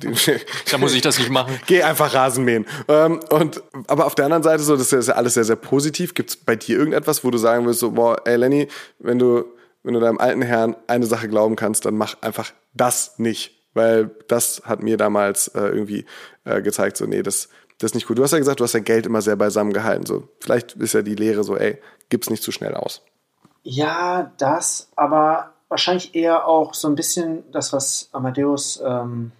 [SPEAKER 2] [LAUGHS]
[SPEAKER 1] da muss ich das nicht machen.
[SPEAKER 2] Geh einfach Rasenmähen. Ähm, und, aber auf der anderen Seite, so, das ist ja alles sehr, sehr positiv. Gibt es bei dir irgendetwas, wo du sagen würdest, so, boah, ey Lenny, wenn du wenn du deinem alten Herrn eine Sache glauben kannst, dann mach einfach das nicht. Weil das hat mir damals äh, irgendwie äh, gezeigt, so, nee, das, das ist nicht gut. Du hast ja gesagt, du hast dein Geld immer sehr beisammen gehalten. So, vielleicht ist ja die Lehre so, ey, gib's nicht zu schnell aus.
[SPEAKER 3] Ja, das, aber wahrscheinlich eher auch so ein bisschen das, was Amadeus ähm,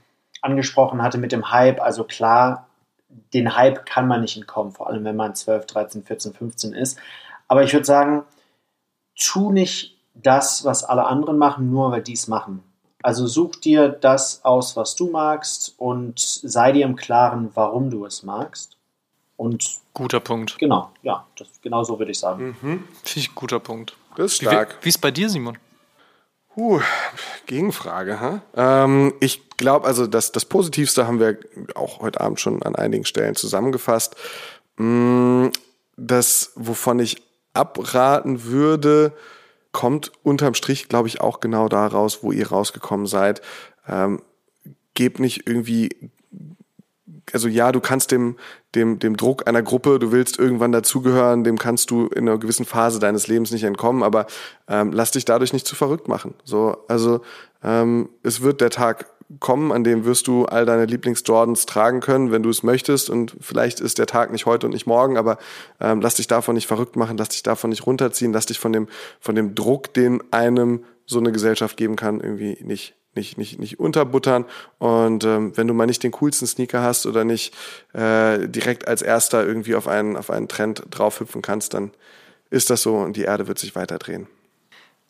[SPEAKER 3] angesprochen hatte mit dem Hype. Also klar, den Hype kann man nicht entkommen, vor allem wenn man 12, 13, 14, 15 ist. Aber ich würde sagen, tu nicht das, was alle anderen machen, nur weil die es machen. Also such dir das aus, was du magst und sei dir im Klaren, warum du es magst. Und
[SPEAKER 1] guter Punkt.
[SPEAKER 3] Genau, ja, das, genau so würde ich sagen.
[SPEAKER 1] Mhm. Finde ich guter Punkt.
[SPEAKER 2] Das ist stark.
[SPEAKER 1] Wie, wie ist bei dir, Simon?
[SPEAKER 2] Huh, Gegenfrage. Huh? Ähm, ich glaube, also das, das Positivste haben wir auch heute Abend schon an einigen Stellen zusammengefasst. Mm, das, wovon ich abraten würde, kommt unterm Strich, glaube ich, auch genau da raus, wo ihr rausgekommen seid. Ähm, gebt nicht irgendwie, also ja, du kannst dem, dem, dem Druck einer Gruppe, du willst irgendwann dazugehören, dem kannst du in einer gewissen Phase deines Lebens nicht entkommen, aber ähm, lass dich dadurch nicht zu verrückt machen. So, also ähm, es wird der Tag kommen, an dem wirst du all deine Lieblings-Jordans tragen können, wenn du es möchtest. Und vielleicht ist der Tag nicht heute und nicht morgen, aber ähm, lass dich davon nicht verrückt machen, lass dich davon nicht runterziehen, lass dich von dem, von dem Druck, den einem so eine Gesellschaft geben kann, irgendwie nicht nicht, nicht, nicht unterbuttern. Und ähm, wenn du mal nicht den coolsten Sneaker hast oder nicht äh, direkt als erster irgendwie auf einen, auf einen Trend draufhüpfen kannst, dann ist das so und die Erde wird sich weiter drehen.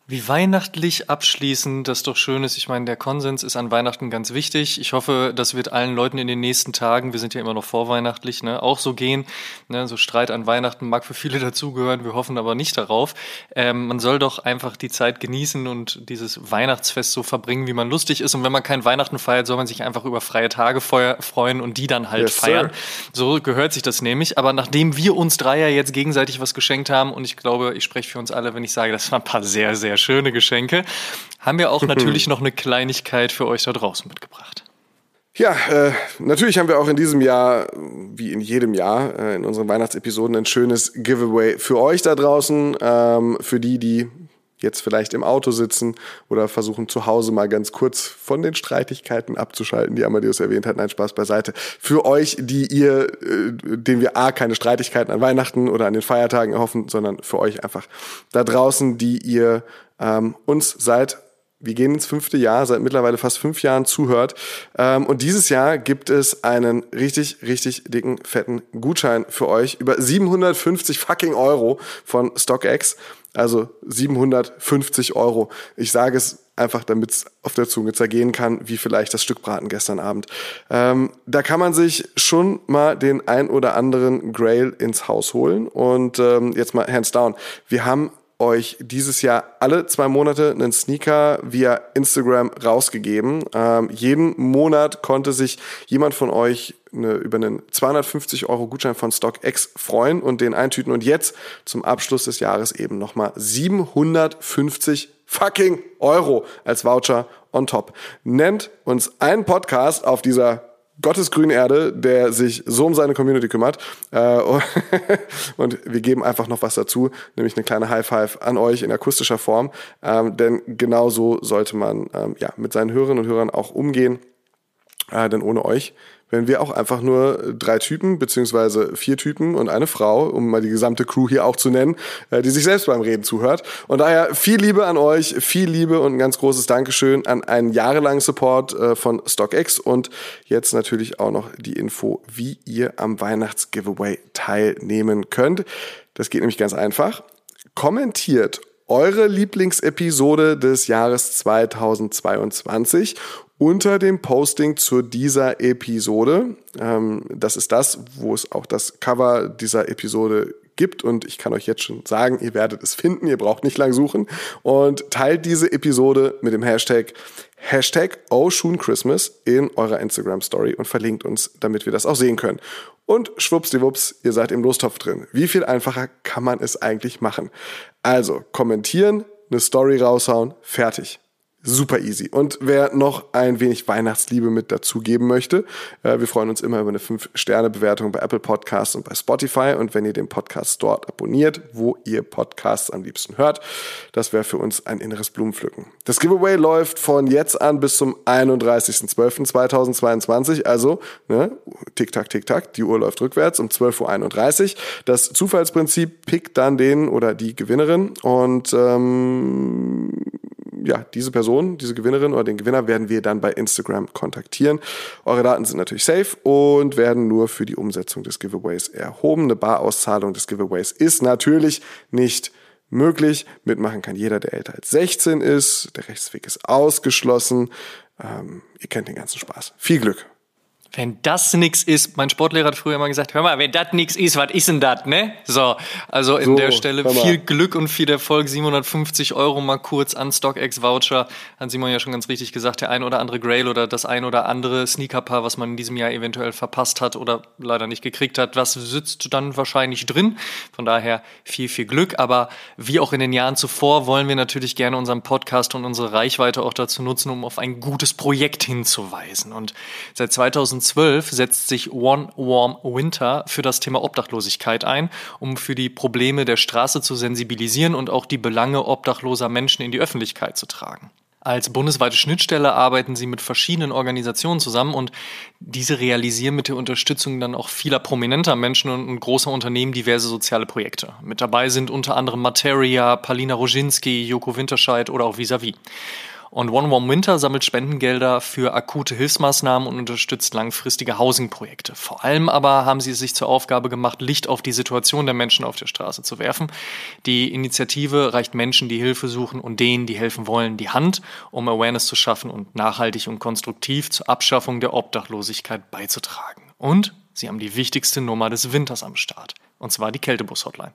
[SPEAKER 1] Wie weihnachtlich abschließen, das doch schön ist. Ich meine, der Konsens ist an Weihnachten ganz wichtig. Ich hoffe, das wird allen Leuten in den nächsten Tagen, wir sind ja immer noch vorweihnachtlich, ne, auch so gehen. Ne, so Streit an Weihnachten mag für viele [LAUGHS] dazugehören, wir hoffen aber nicht darauf. Ähm, man soll doch einfach die Zeit genießen und dieses Weihnachtsfest so verbringen, wie man lustig ist. Und wenn man kein Weihnachten feiert, soll man sich einfach über freie Tage freuen und die dann halt yes, feiern. Sir. So gehört sich das nämlich. Aber nachdem wir uns drei ja jetzt gegenseitig was geschenkt haben, und ich glaube, ich spreche für uns alle, wenn ich sage, das waren ein paar sehr, sehr sehr schöne Geschenke, haben wir auch [LAUGHS] natürlich noch eine Kleinigkeit für euch da draußen mitgebracht.
[SPEAKER 2] Ja, äh, natürlich haben wir auch in diesem Jahr, wie in jedem Jahr, äh, in unseren Weihnachtsepisoden ein schönes Giveaway für euch da draußen, ähm, für die, die jetzt vielleicht im Auto sitzen oder versuchen zu Hause mal ganz kurz von den Streitigkeiten abzuschalten, die Amadeus erwähnt hat. Nein, Spaß beiseite. Für euch, die ihr, äh, den wir A, keine Streitigkeiten an Weihnachten oder an den Feiertagen erhoffen, sondern für euch einfach da draußen, die ihr ähm, uns seit wir gehen ins fünfte Jahr, seit mittlerweile fast fünf Jahren zuhört. Ähm, und dieses Jahr gibt es einen richtig, richtig dicken, fetten Gutschein für euch über 750 fucking Euro von StockX. Also 750 Euro. Ich sage es einfach, damit es auf der Zunge zergehen kann, wie vielleicht das Stück Braten gestern Abend. Ähm, da kann man sich schon mal den ein oder anderen Grail ins Haus holen. Und ähm, jetzt mal hands down. Wir haben euch dieses Jahr alle zwei Monate einen Sneaker via Instagram rausgegeben. Ähm, jeden Monat konnte sich jemand von euch eine, über einen 250 Euro Gutschein von StockX freuen und den eintüten. Und jetzt zum Abschluss des Jahres eben nochmal 750 fucking Euro als Voucher on top. Nennt uns einen Podcast auf dieser gottesgrüne Erde, der sich so um seine Community kümmert. Äh, [LAUGHS] und wir geben einfach noch was dazu, nämlich eine kleine High Five an euch in akustischer Form. Ähm, denn genau so sollte man ähm, ja, mit seinen Hörerinnen und Hörern auch umgehen. Äh, denn ohne euch wenn wir auch einfach nur drei Typen beziehungsweise vier Typen und eine Frau, um mal die gesamte Crew hier auch zu nennen, äh, die sich selbst beim Reden zuhört. Und daher viel Liebe an euch, viel Liebe und ein ganz großes Dankeschön an einen jahrelangen Support äh, von StockX und jetzt natürlich auch noch die Info, wie ihr am Weihnachtsgiveaway teilnehmen könnt. Das geht nämlich ganz einfach. Kommentiert eure Lieblingsepisode des Jahres 2022 unter dem Posting zu dieser Episode. Ähm, das ist das, wo es auch das Cover dieser Episode gibt und ich kann euch jetzt schon sagen, ihr werdet es finden, ihr braucht nicht lang suchen und teilt diese Episode mit dem Hashtag Hashtag Christmas in eurer Instagram Story und verlinkt uns, damit wir das auch sehen können. Und schwuppsdiwupps, ihr seid im Lostopf drin. Wie viel einfacher kann man es eigentlich machen? Also kommentieren, eine Story raushauen, fertig super easy. Und wer noch ein wenig Weihnachtsliebe mit dazugeben möchte, äh, wir freuen uns immer über eine 5-Sterne-Bewertung bei Apple Podcasts und bei Spotify. Und wenn ihr den Podcast dort abonniert, wo ihr Podcasts am liebsten hört, das wäre für uns ein inneres Blumenpflücken. Das Giveaway läuft von jetzt an bis zum 31.12.2022. Also, ne, tick-tack, tick-tack, die Uhr läuft rückwärts um 12.31 Uhr. Das Zufallsprinzip pickt dann den oder die Gewinnerin und ähm, ja, diese Person, diese Gewinnerin oder den Gewinner werden wir dann bei Instagram kontaktieren. Eure Daten sind natürlich safe und werden nur für die Umsetzung des Giveaways erhoben. Eine Barauszahlung des Giveaways ist natürlich nicht möglich. Mitmachen kann jeder, der älter als 16 ist. Der Rechtsweg ist ausgeschlossen. Ähm, ihr kennt den ganzen Spaß. Viel Glück!
[SPEAKER 1] Wenn das nix ist, mein Sportlehrer hat früher immer gesagt, hör mal, wenn das nix ist, was ist denn das, ne? So, also in so, der Stelle viel Glück und viel Erfolg, 750 Euro mal kurz an StockX Voucher, hat Simon ja schon ganz richtig gesagt, der ein oder andere Grail oder das ein oder andere Sneakerpaar, was man in diesem Jahr eventuell verpasst hat oder leider nicht gekriegt hat, was sitzt dann wahrscheinlich drin. Von daher viel, viel Glück, aber wie auch in den Jahren zuvor wollen wir natürlich gerne unseren Podcast und unsere Reichweite auch dazu nutzen, um auf ein gutes Projekt hinzuweisen. Und seit 2000 2012 setzt sich One Warm Winter für das Thema Obdachlosigkeit ein, um für die Probleme der Straße zu sensibilisieren und auch die Belange obdachloser Menschen in die Öffentlichkeit zu tragen. Als bundesweite Schnittstelle arbeiten sie mit verschiedenen Organisationen zusammen und diese realisieren mit der Unterstützung dann auch vieler prominenter Menschen und großer Unternehmen diverse soziale Projekte. Mit dabei sind unter anderem Materia, Palina Roginski, Joko Winterscheid oder auch Visavi. -vis. Und One Warm Winter sammelt Spendengelder für akute Hilfsmaßnahmen und unterstützt langfristige Housing-Projekte. Vor allem aber haben sie es sich zur Aufgabe gemacht, Licht auf die Situation der Menschen auf der Straße zu werfen. Die Initiative reicht Menschen, die Hilfe suchen und denen, die helfen wollen, die Hand, um Awareness zu schaffen und nachhaltig und konstruktiv zur Abschaffung der Obdachlosigkeit beizutragen. Und sie haben die wichtigste Nummer des Winters am Start. Und zwar die Kältebus-Hotline.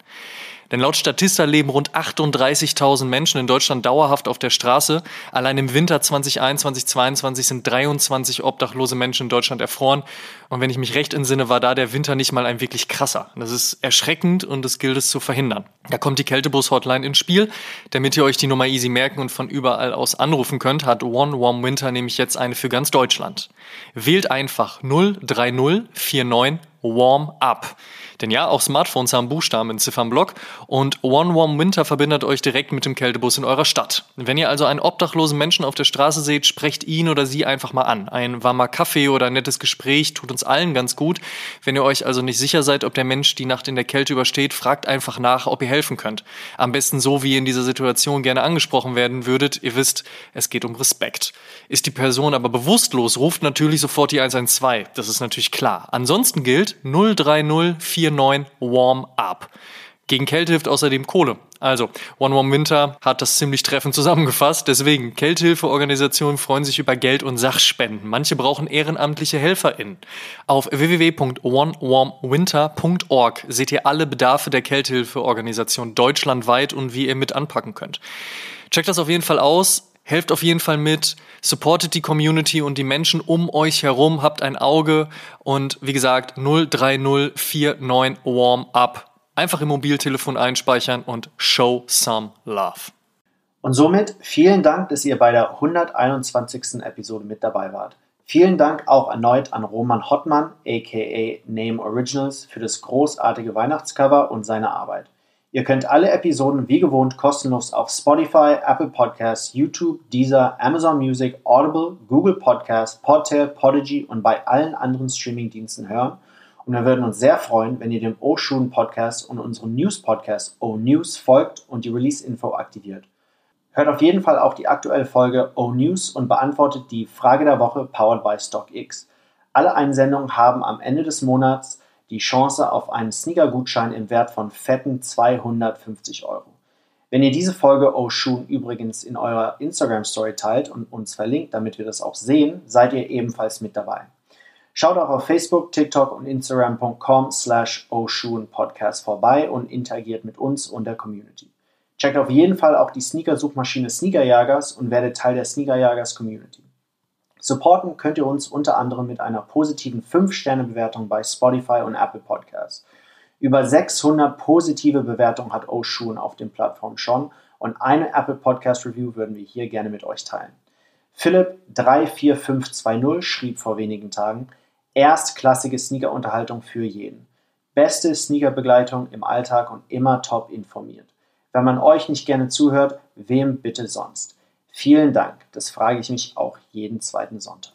[SPEAKER 1] Denn laut Statista leben rund 38.000 Menschen in Deutschland dauerhaft auf der Straße. Allein im Winter 2021, 2022 sind 23 obdachlose Menschen in Deutschland erfroren. Und wenn ich mich recht entsinne, war da der Winter nicht mal ein wirklich krasser. Das ist erschreckend und es gilt es zu verhindern. Da kommt die Kältebus-Hotline ins Spiel. Damit ihr euch die Nummer easy merken und von überall aus anrufen könnt, hat One Warm Winter nämlich jetzt eine für ganz Deutschland. Wählt einfach 03049 Warm Up. Denn ja, auch Smartphones haben Buchstaben in Ziffernblock Und One Warm Winter verbindet euch direkt mit dem Kältebus in eurer Stadt. Wenn ihr also einen obdachlosen Menschen auf der Straße seht, sprecht ihn oder sie einfach mal an. Ein warmer Kaffee oder ein nettes Gespräch tut uns allen ganz gut. Wenn ihr euch also nicht sicher seid, ob der Mensch die Nacht in der Kälte übersteht, fragt einfach nach, ob ihr helfen könnt. Am besten so, wie ihr in dieser Situation gerne angesprochen werden würdet. Ihr wisst, es geht um Respekt. Ist die Person aber bewusstlos, ruft natürlich sofort die 112. Das ist natürlich klar. Ansonsten gilt 03049 Warm Up. Gegen Kälte hilft außerdem Kohle. Also, One Warm Winter hat das ziemlich treffend zusammengefasst. Deswegen, Kältehilfeorganisationen freuen sich über Geld und Sachspenden. Manche brauchen ehrenamtliche HelferInnen. Auf www.onewarmwinter.org seht ihr alle Bedarfe der Kältehilfeorganisation deutschlandweit und wie ihr mit anpacken könnt. Checkt das auf jeden Fall aus. Helft auf jeden Fall mit, supportet die Community und die Menschen um euch herum, habt ein Auge und wie gesagt 03049 Warm Up Einfach im Mobiltelefon einspeichern und show some love.
[SPEAKER 3] Und somit vielen Dank, dass ihr bei der 121. Episode mit dabei wart. Vielen Dank auch erneut an Roman Hottmann, aka Name Originals, für das großartige Weihnachtscover und seine Arbeit. Ihr könnt alle Episoden wie gewohnt kostenlos auf Spotify, Apple Podcasts, YouTube, Deezer, Amazon Music, Audible, Google Podcasts, Podtail, Podigy und bei allen anderen Streamingdiensten hören und wir würden uns sehr freuen, wenn ihr dem O-Schuhen Podcast und unserem News Podcast O-News folgt und die Release-Info aktiviert. Hört auf jeden Fall auch die aktuelle Folge O-News und beantwortet die Frage der Woche powered by StockX. Alle Einsendungen haben am Ende des Monats die Chance auf einen Sneaker-Gutschein im Wert von fetten 250 Euro. Wenn ihr diese Folge Oshun übrigens in eurer Instagram-Story teilt und uns verlinkt, damit wir das auch sehen, seid ihr ebenfalls mit dabei. Schaut auch auf Facebook, TikTok und Instagram.com slash Podcast vorbei und interagiert mit uns und der Community. Checkt auf jeden Fall auch die Sneaker-Suchmaschine Sneakerjagers und werdet Teil der Sneakerjagers Community. Supporten könnt ihr uns unter anderem mit einer positiven 5-Sterne-Bewertung bei Spotify und Apple Podcasts. Über 600 positive Bewertungen hat Oshun auf den Plattformen schon und eine Apple Podcast Review würden wir hier gerne mit euch teilen. Philipp 34520 schrieb vor wenigen Tagen, erstklassige Sneaker-Unterhaltung für jeden. Beste Sneaker-Begleitung im Alltag und immer top informiert. Wenn man euch nicht gerne zuhört, wem bitte sonst? Vielen Dank. Das frage ich mich auch jeden zweiten Sonntag.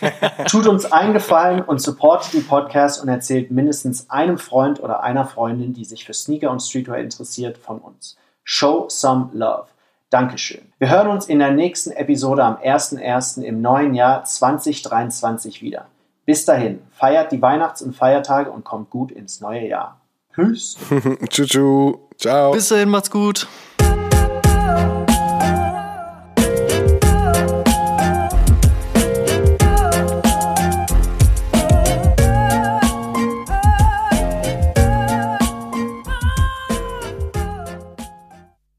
[SPEAKER 3] [LAUGHS] Tut uns einen Gefallen und supportet den Podcast und erzählt mindestens einem Freund oder einer Freundin, die sich für Sneaker und Streetwear interessiert, von uns. Show some love. Dankeschön. Wir hören uns in der nächsten Episode am 1.1. im neuen Jahr 2023 wieder. Bis dahin, feiert die Weihnachts- und Feiertage und kommt gut ins neue Jahr.
[SPEAKER 1] Tschüss. [LAUGHS]
[SPEAKER 2] Tschüss. Ciao.
[SPEAKER 1] Bis dahin, macht's gut.